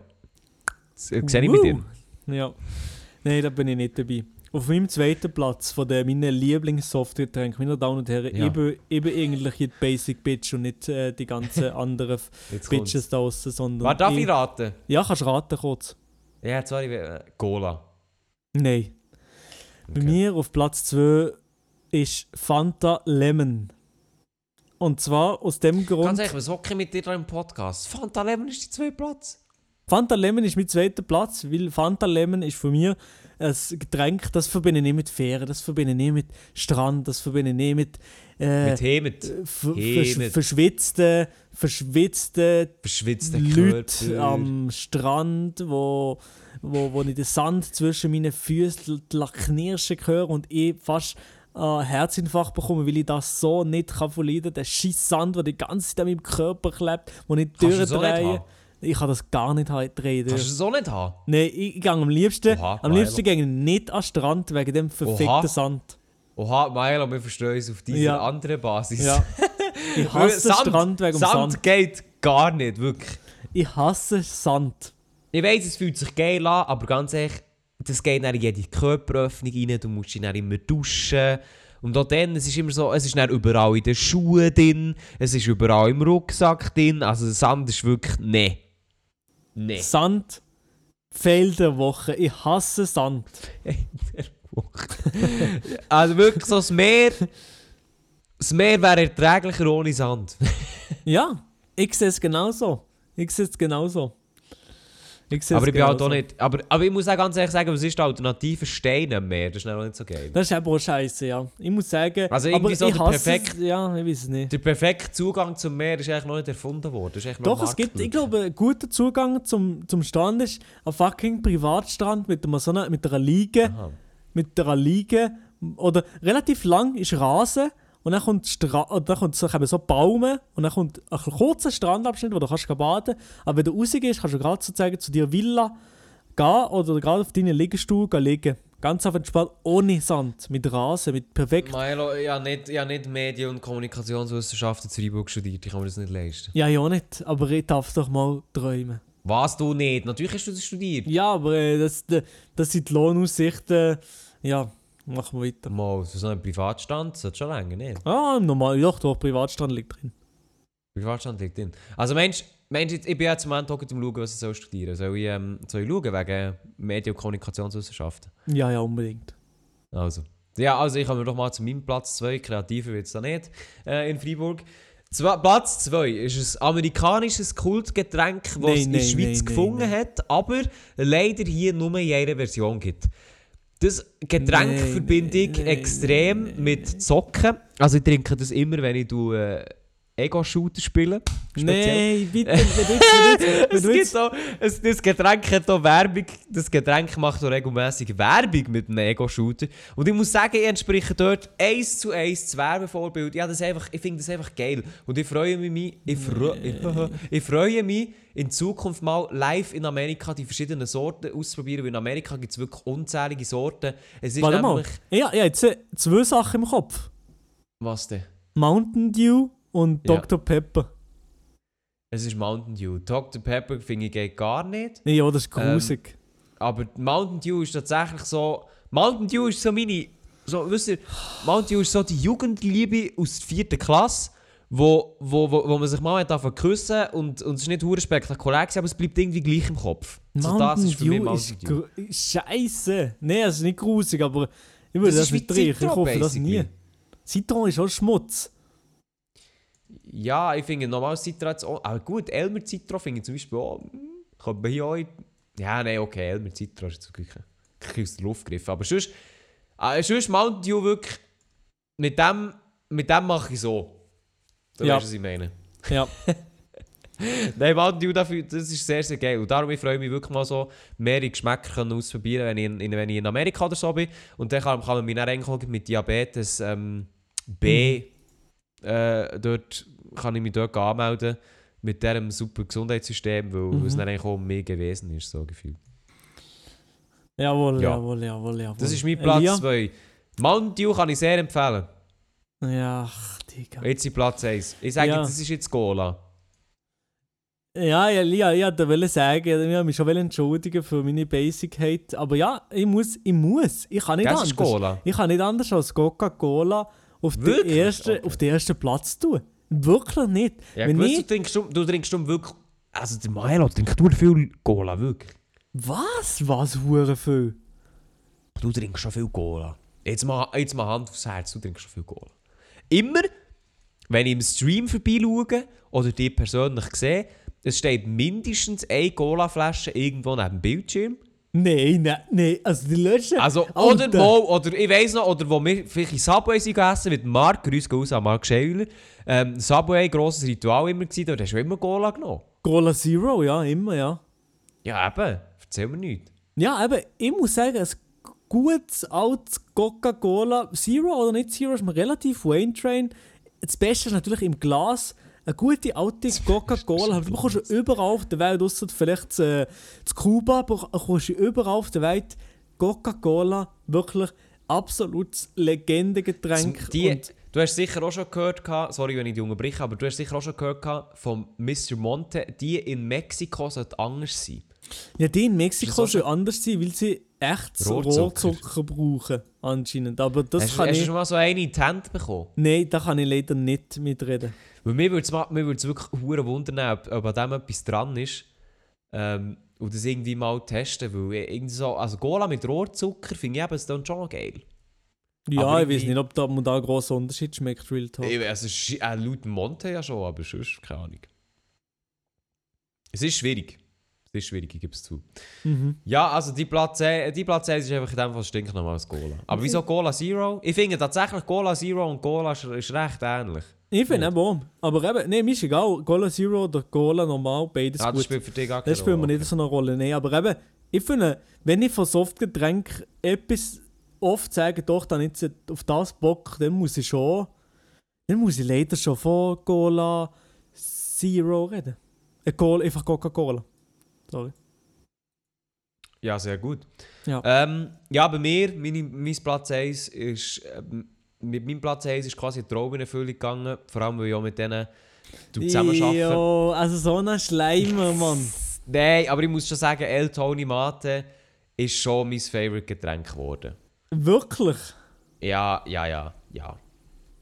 Das äh, sehe ich bei dir. Ja. Nein, da bin ich nicht dabei. Auf meinem zweiten Platz von den meinen Lieblingssoftgetränken, meine Damen und Herren, Ja. ich, ich bin eigentlich die Basic Bitch und nicht äh, die ganzen [laughs] anderen. Bitches da draussen, sondern... Warte, darf ich raten? Ja, kannst du raten kurz. Ja, sorry, äh, Cola. Nein. Bei Okay. mir auf Platz 2 ist Fanta Lemon. Und zwar aus dem Grund... Ganz ehrlich, was hocke ich mit dir da im Podcast? Fanta Lemon ist die zwei Platz. Fanta Lemon ist mein zweiter Platz, weil Fanta Lemon ist für mich ein Getränk, das verbinde ich nicht mit Fähren, das verbinde ich nicht mit Strand, das verbinde ich nicht mit, äh, Mit versch mit- verschwitzten, verschwitzten verschwitzten Leute am Strand, wo, wo, wo ich den Sand zwischen meinen Füßen knirschen höre und ich fast einen Herzinfarkt bekomme, weil ich das so nicht kann verleiden kann. Der scheiß Sand, der die ganze Zeit an meinem Körper klebt, wo ich durchdrehe. Ich kann das gar nicht drehen. Kannst du das auch nicht haben? Nein, ich, ich gehe am liebsten, Oha, am liebsten gehe ich nicht an den Strand wegen dem verfickten Oha. Sand. Oha, Milo, wir verstehen uns auf dieser Ja. anderen Basis. Ja. [laughs] Ich hasse Sand, Strand wegen dem Sand Sand. geht gar nicht, wirklich. Ich hasse Sand. Ich weiss, es fühlt sich geil an, aber ganz ehrlich, das geht dann in jede Körperöffnung rein, du musst dich dann immer duschen. Und auch dann, es ist immer so, es ist dann überall in den Schuhen drin, es ist überall im Rucksack drin, also Sand ist wirklich, nee. Nee. Sand. Fail der Woche. Ich hasse Sand. [laughs] also wirklich so, das Meer, das Meer wäre erträglicher ohne Sand. Ja, ich sehe es genauso. Ich sehe es genauso. Ich aber ich bin halt auch nicht, aber, aber ich muss auch ganz ehrlich sagen, was ist die Alternative? Stein am Meer, das ist auch nicht so geil. Das ist aber auch scheiße, ja. Ich muss sagen, Also aber irgendwie so ich der es, Ja, ich weiß es nicht. Der perfekte Zugang zum Meer ist eigentlich noch nicht erfunden worden. Das ist eigentlich noch Doch, es gibt, ich glaube, ein guter Zugang zum, zum Strand ist ein fucking Privatstrand mit, einem, so einer, mit einer Liege. Aha. Mit einer Liege. Oder relativ lang ist Rasen. Und dann kommt, Stra dann kommt so, eben so Baume und dann kommt ein kurzer Strandabschnitt, wo du kannst baden Aber wenn du rausgehst, kannst du gerade sozusagen zu dir Villa gehen oder gerade auf deinen Liegestuhl gehen liegen. Ganz auf entspannt, ohne Sand, mit Rasen, mit perfekt. Milo, ich habe nicht, ich habe nicht Medien- und Kommunikationswissenschaften zu Freiburg studiert. Ich kann mir das nicht leisten. Ja, ja nicht, aber ich darf doch mal träumen. Was du nicht? Natürlich hast du das studiert. Ja, aber äh, das, das sind die Lohnaussichten. Ja, machen wir weiter. Mal, für so einen Privatstand das sollte schon länger, nicht? Ah, normal, doch, doch, Privatstrand liegt drin. Privatstand liegt drin. Also Mensch, Mensch ich bin jetzt im Moment auch am schauen, was ich soll studieren soll. Soll ich, ähm, soll ich schauen wegen Medien- und Kommunikationswissenschaften? Ja, ja, unbedingt. Also. Ja, also ich komme doch mal zu meinem Platz 2. Kreativer wird es da nicht äh, in Freiburg. Zwei, Platz 2 ist ein amerikanisches Kultgetränk, das es in der Schweiz nein, gefunden nein, nein. hat, aber leider hier nur in einer Version gibt. Das Getränk Nein, verbinde ich nein, extrem nein, mit Zocken. Also ich trinke das immer, wenn ich du, äh, Ego-Shooter spiele. Speziell. Nein, bitte, jetzt, wenn [laughs] Es gibt auch, es, das Getränk hat auch Werbung. Das Getränk macht auch regelmäßig Werbung mit einem Ego-Shooter. Und ich muss sagen, ich entspreche dort eins zu eins das Werbevorbild. Ja, das einfach, ich finde das einfach geil. Und ich freue mich, ich, freu, [laughs] ich, ich freue mich, in Zukunft mal live in Amerika die verschiedenen Sorten auszuprobieren. Weil in Amerika gibt es wirklich unzählige Sorten. Es ist warte mal. Ja, ja, jetzt zwei Sachen im Kopf: Was denn? Mountain Dew und Ja. Dr. Pepper. Es ist Mountain Dew. Dr. Pepper finde ich geht gar nicht. Nee, ja, das ist Ähm, grusig. Aber Mountain Dew ist tatsächlich so. Mountain Dew ist so meine. So, wisst ihr, Mountain Dew ist so die Jugendliebe aus der vierten Klasse, wo, wo, wo, wo man sich mal hat küssen und, und es ist nicht hure spektakulär, aber es bleibt irgendwie gleich im Kopf. So, das ist für mich Dew ist Mountain Dew. Scheiße. Nein, es ist nicht grusig, aber ich würde Das das, nicht trinken. Ich hoffe das nie. Citron ist auch Schmutz. Ja, ich finde normales Citron jetzt auch. Aber gut, Elmer Citron finde ich zum Beispiel auch. Kommt auch in, Ja, nein, okay, Elmer Citron ist jetzt wirklich ein aus der Luft gegriffen. Aber sonst. Äh, sonst Mountain Dew wirklich. Mit dem, mit dem mache ich so. Du Ja. weißt, was ich meine. Ja. [laughs] Nein, Mountain Dew, dafür, das ist sehr, sehr geil. Und darum ich freue ich mich wirklich mal so, mehrere Geschmäcker können ausprobieren, wenn ich, in, wenn ich in Amerika oder so bin. Und dann kann, kann man mich dann mit Diabetes ähm, B, äh, dort kann ich mich dort anmelden, mit diesem super Gesundheitssystem, weil Mhm. es dann eigentlich auch um mich gewesen ist, so gefühlt. Jawohl, Ja. jawohl, jawohl, jawohl. Das ist mein? Platz 2. Mountain Dew kann ich sehr empfehlen. Ja, ach, Digga. Jetzt in Platz 1. Ich sage, Ja. das ist jetzt Cola. Ja, ja, ja, ich wollte sagen, ich wollte mich schon entschuldigen für meine Basic-Hate. Aber ja, ich muss, ich muss. Ich kann nicht Das anders. ist. Ich kann nicht anders als Coca-Cola auf, den Wirklich? ersten- Okay. auf den ersten Platz tun. Wirklich nicht. Ja, Wenn gewusst, ich, du trinkst, um- du trinkst um wirklich... Also der Milo trinkt nur viel Cola, wirklich. was? Was, hure viel? Du trinkst schon viel Cola. Jetzt mal, jetzt mal Hand aufs Herz, du trinkst schon viel Cola. Immer, wenn ich im Stream vorbeischaue oder dich persönlich sehe, es steht mindestens eine Cola-Flasche irgendwo neben dem Bildschirm. Nein, nein, nein. Also die letzte. Also, oder wo, oder ich weiss noch, oder wo wir vielleicht in Subway sind gegessen mit Mark, Grüß aus an Mark Schäuler. Ähm, Subway, grosses Ritual immer gewesen, da hast du immer Cola genommen. Cola Zero, ja, immer, ja. Ja, eben, erzähl mir nichts. Ja, eben, ich muss sagen, ein gutes altes Coca-Cola, Zero oder nicht Zero, ist mir relativ Wayne Train. Das Beste ist natürlich im Glas. Eine gute alte Coca-Cola, [laughs] du bekommst du überall auf der Welt, ausser vielleicht zu, zu Kuba, bekommst du überall auf der Welt Coca-Cola, wirklich absolutes Legendengetränk. Die, du hast sicher auch schon gehört, sorry, wenn ich dich unterbreche, aber du hast sicher auch schon gehört von Mr. Monte, die in Mexiko sollte anders sein. Ja, die in Mexiko schon anders sein, weil sie echt so Rohrzucker. Rohrzucker brauchen, anscheinend. Aber das hast kann hast du ich... schon mal so eine in die Hand bekommen? Nein, da kann ich leider nicht mitreden. Weil mir würde es wirklich hure wundern, ob, ob an dem etwas dran ist. Ähm, und das irgendwie mal testen, weil irgendwie so, also Cola mit Rohrzucker finde ich eben, dann schon geil. Ja, Aber ich weiß nicht, ob da, man da einen grossen Unterschied schmeckt, Real Talk. Ich, also, äh, laut Monte ja schon, aber sonst keine Ahnung. Es ist schwierig. Es ist schwierig, ich gebe es zu. Mhm. Ja, also die Platz, äh, die Platz 1 ist einfach in dem Fall stinknormal als Cola. Aber wieso Cola Zero? Ich finde tatsächlich Cola Zero und Cola ist, ist recht ähnlich. Ich finde eben auch. Aber eben, nee, mir ist egal, Cola Zero oder Cola normal, beides Ja, das gut. spielt für dich gar keine Das spielt mir nicht so eine Rolle. Nee, aber eben, ich finde, wenn ich von Softgetränk etwas oft sage, doch, dann jetzt auf das Bock, dann muss ich schon, dann muss ich leider schon von Cola Zero reden. Cola, einfach Coca-Cola. Sorry. Ja, sehr gut. Ja. Ähm, ja, bei mir, meine, mein Platz 1 ist, ähm, mit meinem Platz 1 ist quasi eine Traumenerfüllung gegangen, vor allem weil ich auch mit denen du zusammen arbeite. Jo, also so ein Schleimer, Mann. Nein, aber ich muss schon sagen, El Tony Mate ist schon mein Favorite Getränk geworden. Wirklich? Ja, ja, ja, ja.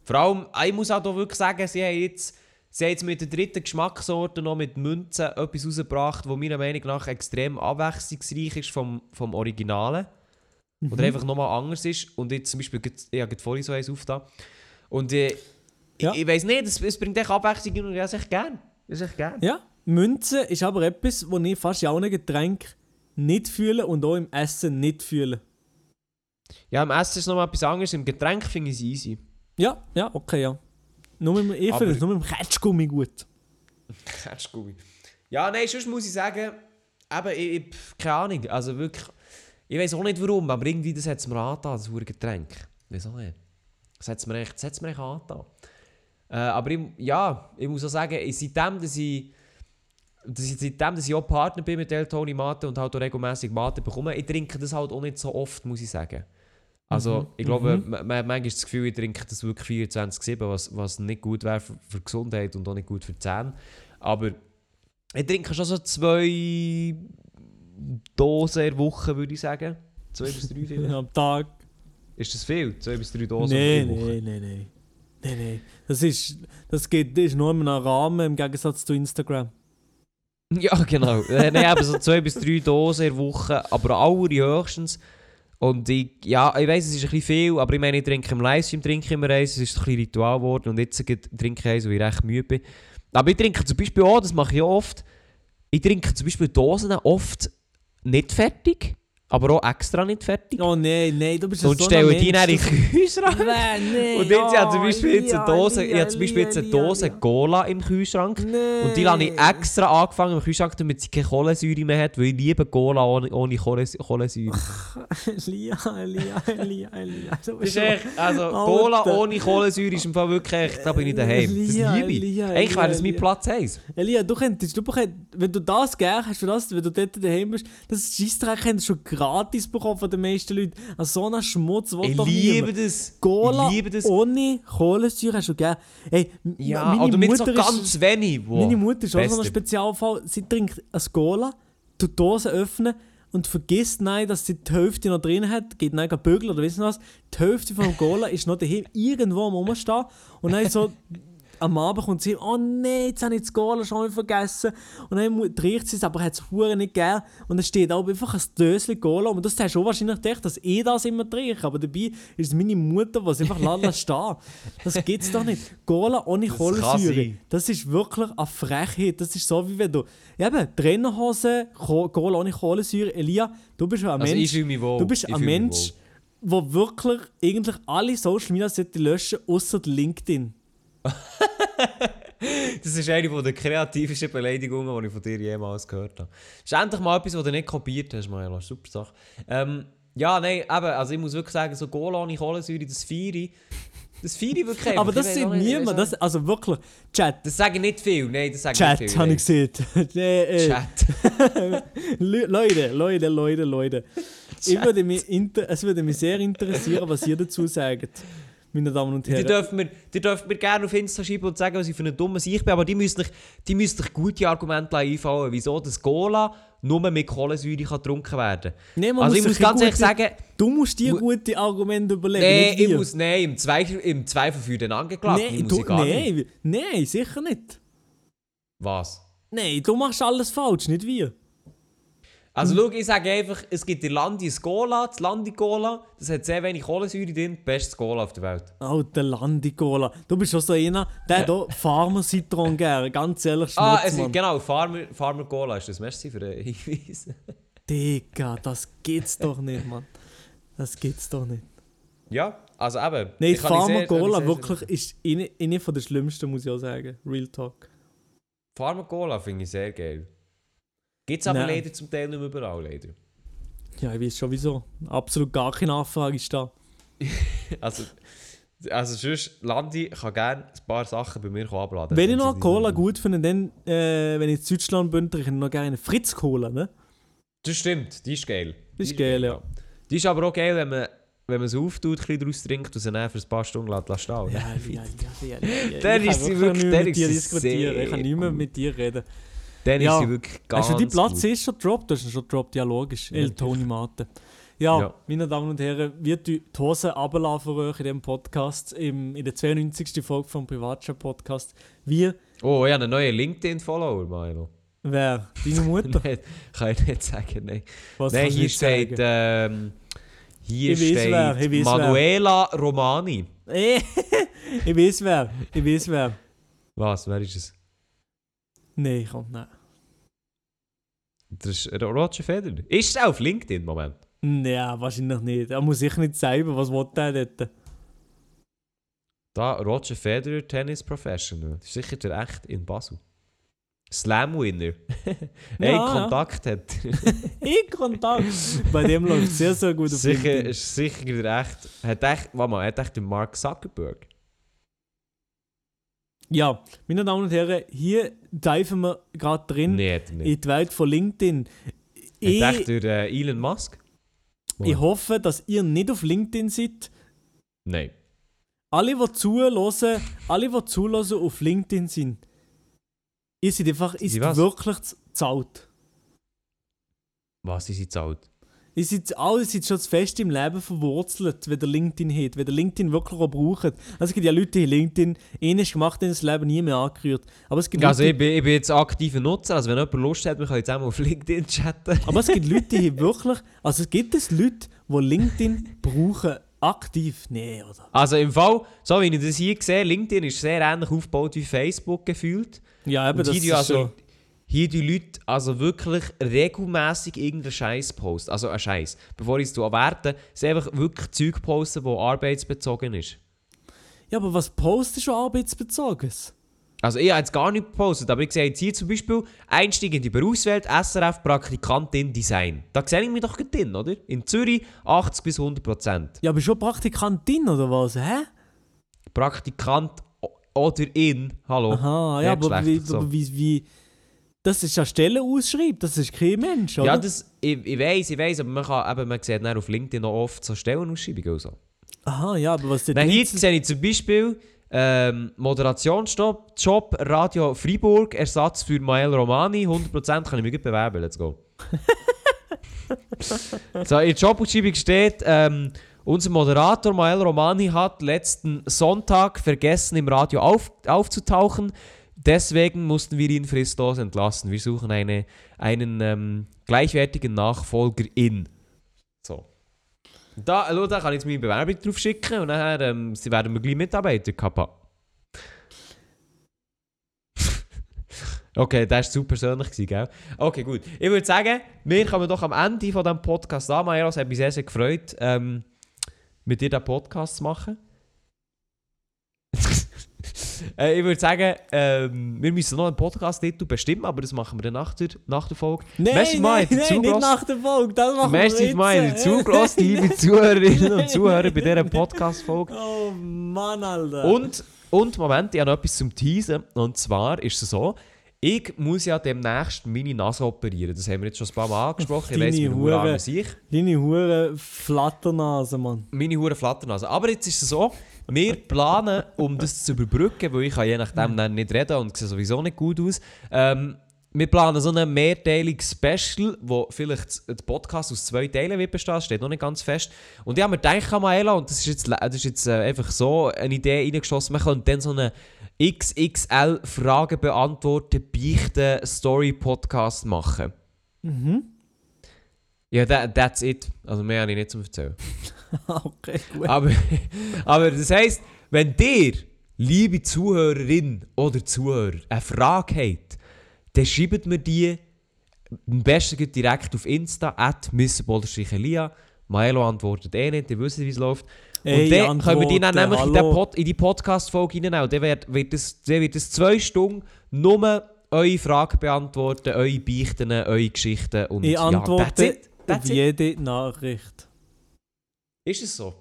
Vor allem, ich muss auch wirklich sagen, sie haben jetzt, sie haben jetzt mit der dritten Geschmackssorte noch mit Münzen etwas rausgebracht, das meiner Meinung nach extrem abwechslungsreich ist vom, vom Originalen. Oder einfach nochmal anders ist. Und jetzt zum Beispiel, ich habe vorhin so eins aufgetan. Und äh, Ja. ich, ich weiß nicht, es, es bringt echt Abwechslung und es echt gern. Echt gern. Ja, Münze ist aber etwas, was ich fast in allen Getränken nicht fühle und auch im Essen nicht fühle. Ja, im Essen ist nochmal etwas anderes, im Getränk finde ich es easy. Ja, ja, okay, ja. Nur mit, ich finde es nur mit dem Ketschgummi gut. Ketschgummi. Ja, nein, sonst muss ich sagen, eben, ich, ich, keine Ahnung, also wirklich, ich weiß auch nicht warum, aber irgendwie das hat es mir angetan, das Getränk. Auch nicht. Das hat es mir echt, das hat's mir echt angetan. Äh, aber ich, ja, ich muss auch sagen, seitdem, dass ich, dass ich, seitdem, dass ich auch Partner bin mit El Tony Mate und halt auch regelmäßig Mate bekomme, ich trinke das halt auch nicht so oft, muss ich sagen. Also, Mhm, ich glaube, mhm. man, man manchmal das Gefühl, ich trinke das wirklich 24-7, was, was nicht gut wäre für, für Gesundheit und auch nicht gut für die Zähne. Aber ich trinke schon so zwei Dosen der Woche, würde ich sagen. Zwei bis drei [laughs] vielleicht. Am Tag. Ist das viel? Zwei bis drei Dosen Nein, pro Woche? nein, nein, nein. Nein, nein. Das ist, das geht, das ist nur in einem Rahmen im Gegensatz zu Instagram. [laughs] Ja, genau. Äh, Nein, aber so zwei bis drei Dosen der Woche, aber allerhöchstens. Und ich, ja, ich weiss, es ist ein bisschen viel, aber ich meine, ich trinke im Livestream trinke immer eins, es ist ein bisschen Ritual geworden und jetzt trinke ich eins, weil ich recht müde bin. Aber ich trinke zum Beispiel auch, das mache ich oft, ich trinke zum Beispiel Dosen oft nicht fertig, aber auch extra nicht fertig. Oh nein, nein, du bist und so stelle ein die dann in Kühlschrank. das- Nein, nein. Und jetzt habe ich zum oh, Beispiel jetzt eine Dose, ich Elia, habe zum Beispiel jetzt eine Dose. Cola im Kühlschrank. Nein. Und die habe ich extra angefangen im Kühlschrank, damit sie keine Kohlensäure mehr hat, weil ich liebe Cola ohne, ohne Kohlensäure. [laughs] Elia, Elia, Elia. Du Das ist echt, also Alter. Cola ohne Kohlensäure ist im Fall wirklich echt, da bin ich daheim. Das Elia, liebe ich. Eigentlich wäre das mein Platz 1. Elia, du könntest, du wenn du das gerne hast, für das, wenn du dort daheim bist, das Scheissdreck könntest du schon gratis bekommen von den meisten Leuten. Also so einen Schmutz will Ich doch liebe niemand. das. Cola ich liebe das. ohne Kohlensäure hast du gerne. Hey, Ja, meine oder mit so Mutter ganz ist, wenig. Wow. Meine Mutter ist auch so ein. Spezialfall. Sie trinkt eine Cola, tut die Dose öffnen und vergisst nein, dass sie die Hälfte noch drin hat, geht nein bügeln oder wissen was. Die Hälfte vom Cola ist noch daheim irgendwo am Rumstehen und dann so am Abend kommt sie, oh nein, jetzt habe ich das Cola schon vergessen. Und dann trinkt sie es, aber hat es hure nicht gern. Und dann steht auch einfach ein Döschen Cola. Und das hast du auch wahrscheinlich gedacht, dass ich das immer trinke. Aber dabei ist es meine Mutter, die es einfach lässt stehen. Das gibt's doch nicht. Cola ohne Kohlensäure. Das ist wirklich eine Frechheit. Das ist so, wie wenn du, eben, Trainerhose, Co- Cola ohne Kohlensäure. Elia, du bist ein Also Mensch. Du bist Ich ein Mensch, der wirklich eigentlich alle Social Media sollte löschen, außer LinkedIn. [laughs] Das ist eine der kreativsten Beleidigungen, die ich von dir jemals gehört habe. Das ist endlich mal etwas, was du nicht kopiert hast, Maela. Super Sache. Ähm, ja, nein, eben, also ich muss wirklich sagen, so Cola ohne Kohlensäure, das feiere. Das feiere ich wirklich. [laughs] Aber das sieht niemand. Das, also wirklich, Chat. Das sage ich nicht viel, nein, das sage ich Chat, nicht viel. habe nein. ich gesehen. [laughs] äh, Chat. Le- Leute, Leute, Leute, Leute. Ich würde mich inter es würde mich sehr interessieren, was ihr dazu sagt, meine Damen und Die Herren. dürfen, mir, die dürfen mir gerne auf Insta schreiben und sagen, was ich für ein dummer Ich bin, aber die müssen euch, die müssen euch gute Argumente einfallen, wieso das Cola nur mit Kohlensäure kann getrunken werden Nee, man Also ich muss ganz gute- ehrlich sagen, Du musst dir gute Argumente überlegen. nee, nicht ich muss, nee, im Zweifel, im Zweifel für den angeklagt. Nee, muss du, ich gar nicht. nee, nee, sicher nicht. Was? Nein, du machst alles falsch, nicht wir. Also Hm. schau, ich sage einfach, es gibt in Landi ein Cola, das Landi Cola, das hat sehr wenig Kohlensäure drin, bestes Cola auf der Welt. Oh, der Landi-Cola. Du bist schon so einer, der hier Farmer Citron gern. [laughs] Ganz ehrlich, Ah, Schmutz, es ist, genau, Farmer, Farmer Cola ist das. Merci für den Hinweis. [laughs] Digga, das geht's doch nicht, Mann. Das geht's doch nicht. ja, also eben. Nein, Farmer Cola wirklich ist eine, eine von der schlimmsten, muss ich auch sagen. Real Talk. Farmer Cola finde ich sehr geil. Gibt es aber Nein. leider zum Teil nicht mehr überall, leider. Ja, ich weiß schon wieso. Absolut gar keine Nachfrage ist da. [laughs] Also, also sonst, Landi kann gerne ein paar Sachen bei mir abladen. wenn ich noch Cola gut finde, dann, äh, wenn ich in Deutschland bin, trinke ich noch gerne eine Fritz-Cola, ne? Das stimmt, die ist geil. Das ist Die geil, ja. Die ist aber auch geil, wenn man, wenn man sie auftut, ein bisschen daraus trinkt und sie dann für ein paar Stunden lässt stehen. Ja, ja, ja, ja, ja. Dann ist sie wirklich dann mit ist dir sie diskutieren. Ich kann sehr nicht mehr mit dir reden. Dann Ja. ist sie wirklich ganz Hast du die Platz gut. ist schon gedroppt? Du hast ihn schon gedroppt, ja logisch. El Ja. Toni Mate. Ja, Ja. meine Damen und Herren, wird die Hose runterlassen für euch in diesem Podcast, im, in der 92. Folge vom Privatchat-Podcast. Wir, Oh, habe einen neuen LinkedIn-Follower, Milo. wer? Deine Mutter? [laughs] Nein, kann ich nicht sagen, nein. Was Nein, hier steht, ähm, hier Ich steht wer, ich weiss wer. Manuela Romani. Eh, [laughs] ich weiß wer, ich weiß wer. Was, wer ist es? Nein, komm, nein. Das ist Roger Federer. Ist er auf LinkedIn, Moment? Ja, wahrscheinlich nicht. Er muss sich nicht sagen, was will der dort? Da, Roger Federer, Tennis Professional. Das ist sicher der echt in Basel. Slam-Winner. hey, [laughs] Ja, ja. Kontakt hat. In Kontakt. Bei dem läuft es sehr, sehr gut auf sicher, LinkedIn. sicher der echt. Hat echt, warte mal, hat echt den Mark Zuckerberg. Ja, meine Damen und Herren, hier diven wir gerade drin hat er in nicht. die Welt von LinkedIn. Ich, echt der äh, Elon Musk? ich hoffe, dass ihr nicht auf LinkedIn seid. Nein. Alle, die zuhören, alle, die zuhören, auf LinkedIn sind, ihr seid einfach ihr seid wirklich alt. Was ist jetzt alt? Ihr seid alle seid schon fest im Leben verwurzelt, wenn ihr LinkedIn hat, wenn ihr LinkedIn wirklich auch braucht. Also es gibt ja Leute, die LinkedIn ähnlich gemacht haben, das Leben nie mehr angerührt. Aber es gibt Also Leute, ich bin, ich bin jetzt aktiver Nutzer, also wenn jemand Lust hat, wir können jetzt auch mal auf LinkedIn chatten. Aber es gibt Leute, die [laughs] wirklich. Also es gibt es Leute, die LinkedIn brauchen, aktiv. Nee, oder? Also im Fall, so wie ich das hier sehe, LinkedIn ist sehr ähnlich aufgebaut wie Facebook gefühlt. Ja, eben, das hier, ist die also, schon. Hier die Leute also wirklich regelmäßig irgendeinen Scheiß posten. Also einen Scheiß. Bevor ich es werte, sie einfach wirklich Zeug posten, das arbeitsbezogen ist. Ja, aber was postest du arbeitsbezogenes? Also ich habe jetzt gar nicht gepostet, aber ich sehe jetzt hier zum Beispiel Einstieg in die Berufswelt, SRF Praktikantin Design. Da sehe ich mich doch gerade drin, oder? In Zürich 80 bis 100 Prozent. Ja, aber schon Praktikantin oder was? Hä? Praktikant oder in, hallo. Aha, ja, aber, wie, Geschlechter, so. aber wie, wie. Das ist ja Stelle ausschreibt, das ist kein Mensch, oder? Ja, das, ich, ich weiß, ich weiß, aber man, kann, eben, man sieht dann auf LinkedIn noch oft so Stellenausschreibungen und so. Aha, ja, aber was Dann hier nicht- sehe ich zum Beispiel ähm, Moderationsjob, Job Radio Freiburg, Ersatz für Mael Romani, 100% kann ich mich gut bewerben, let's go. [laughs] so, in der Jobausschreibung steht ähm, Unser Moderator Mael Romani hat letzten Sonntag vergessen, im Radio auf, aufzutauchen. Deswegen mussten wir ihn fristlos entlassen. Wir suchen eine, einen ähm, gleichwertigen Nachfolger in. So. Da, schau, da kann ich jetzt meine Bewerbung drauf schicken und dann ähm, sie werden wir gleich Mitarbeiter kappa. [laughs] okay, das war zu persönlich, gell? Okay, gut. Ich würde sagen, wir kommen doch am Ende von diesem Podcast an. Es hat mich sehr, sehr gefreut, ähm, mit dir diesen Podcast zu machen. [laughs] [laughs] äh, ich würde sagen, ähm, wir müssen noch einen Podcast-Titel bestimmen, aber das machen wir dann nach der, nach der Folge. Nein, Merci nein, ihr nein, nicht nach der Folge, das machen Merci wir jetzt. ihr zugelassen, liebe Zuhörerinnen und Zuhörer bei dieser Podcast-Folge. [laughs] Oh Mann, Alter. Und, und Moment, ich habe noch etwas zum Teasen. Und zwar ist es so, ich muss ja demnächst meine Nase operieren. Das haben wir jetzt schon ein paar Mal angesprochen. Ich Deine weiss, wie Hure. an sich. Deine hure Flatternase, Mann. Meine hure Flatternase. Aber jetzt ist es so, wir planen, um das zu überbrücken, weil ich kann je nachdem dann nicht reden und sehe sowieso nicht gut aus. Ähm, wir planen so ein mehrteiliges Special, wo vielleicht der Podcast aus zwei Teilen wird bestehen, steht noch nicht ganz fest. Und ich habe mir gedacht, Maela, und das ist jetzt, das ist jetzt äh, einfach so eine Idee reingeschossen, man könnte dann so einen XXL Fragen beantworten, beichten Story-Podcast machen. Mhm. Ja, that, that's it. Also mehr habe ich nicht zu erzählen. [laughs] [laughs] okay, gut. Aber, aber das heisst, wenn dir, liebe Zuhörerin oder Zuhörer, eine Frage habt, dann schreibt mir die am besten direkt auf Insta, at Elia. Maelo antwortet eh nicht, ihr wisst, wie es läuft. Und Ey, dann können wir die dann nämlich in. Pod, in die Podcast-Folge reinnehmen. Dann wird, wird, das, dann wird das zwei Stunden nur eure Fragen beantworten, eure Beichten, eure Geschichten und Ich ja, that's antworte it. That's auf it. jede Nachricht. Ist es so?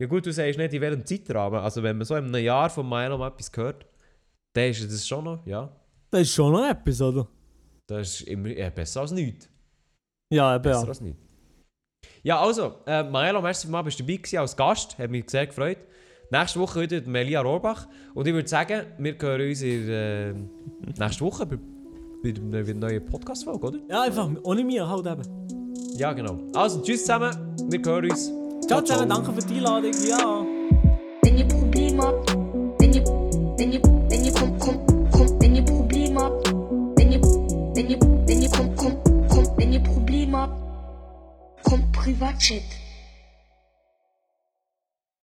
Ja gut, du sagst nicht in welchem Zeitrahmen. Also wenn man so in einem Jahr von Milo etwas hört, dann ist das schon noch, ja. Das ist schon noch etwas, oder? Das ist immer ja, besser als nichts. Ja, eben Besser ja. als nichts. Ja, also, äh, Milo, merci mal, bist du dabei gewesen als Gast. Hat mich sehr gefreut. Nächste Woche wieder mit Melia Rohrbach. Und ich würde sagen, wir hören uns in, äh, nächste Woche bei, bei einer neuen Podcast-Folge, oder? Ja, einfach ohne mir halt eben. Ja, genau. Also, tschüss zusammen. Wir hören uns. Ciao zusammen, danke für die Einladung. Ja. Wenn ihr Probleme habt, wenn ihr, wenn ihr, wenn ihr kommt, kommt, kommt, wenn ihr Probleme habt, wenn ihr, wenn ihr, wenn ihr kommt, kommt, kommt, wenn ihr Probleme habt, kommt Privatchat.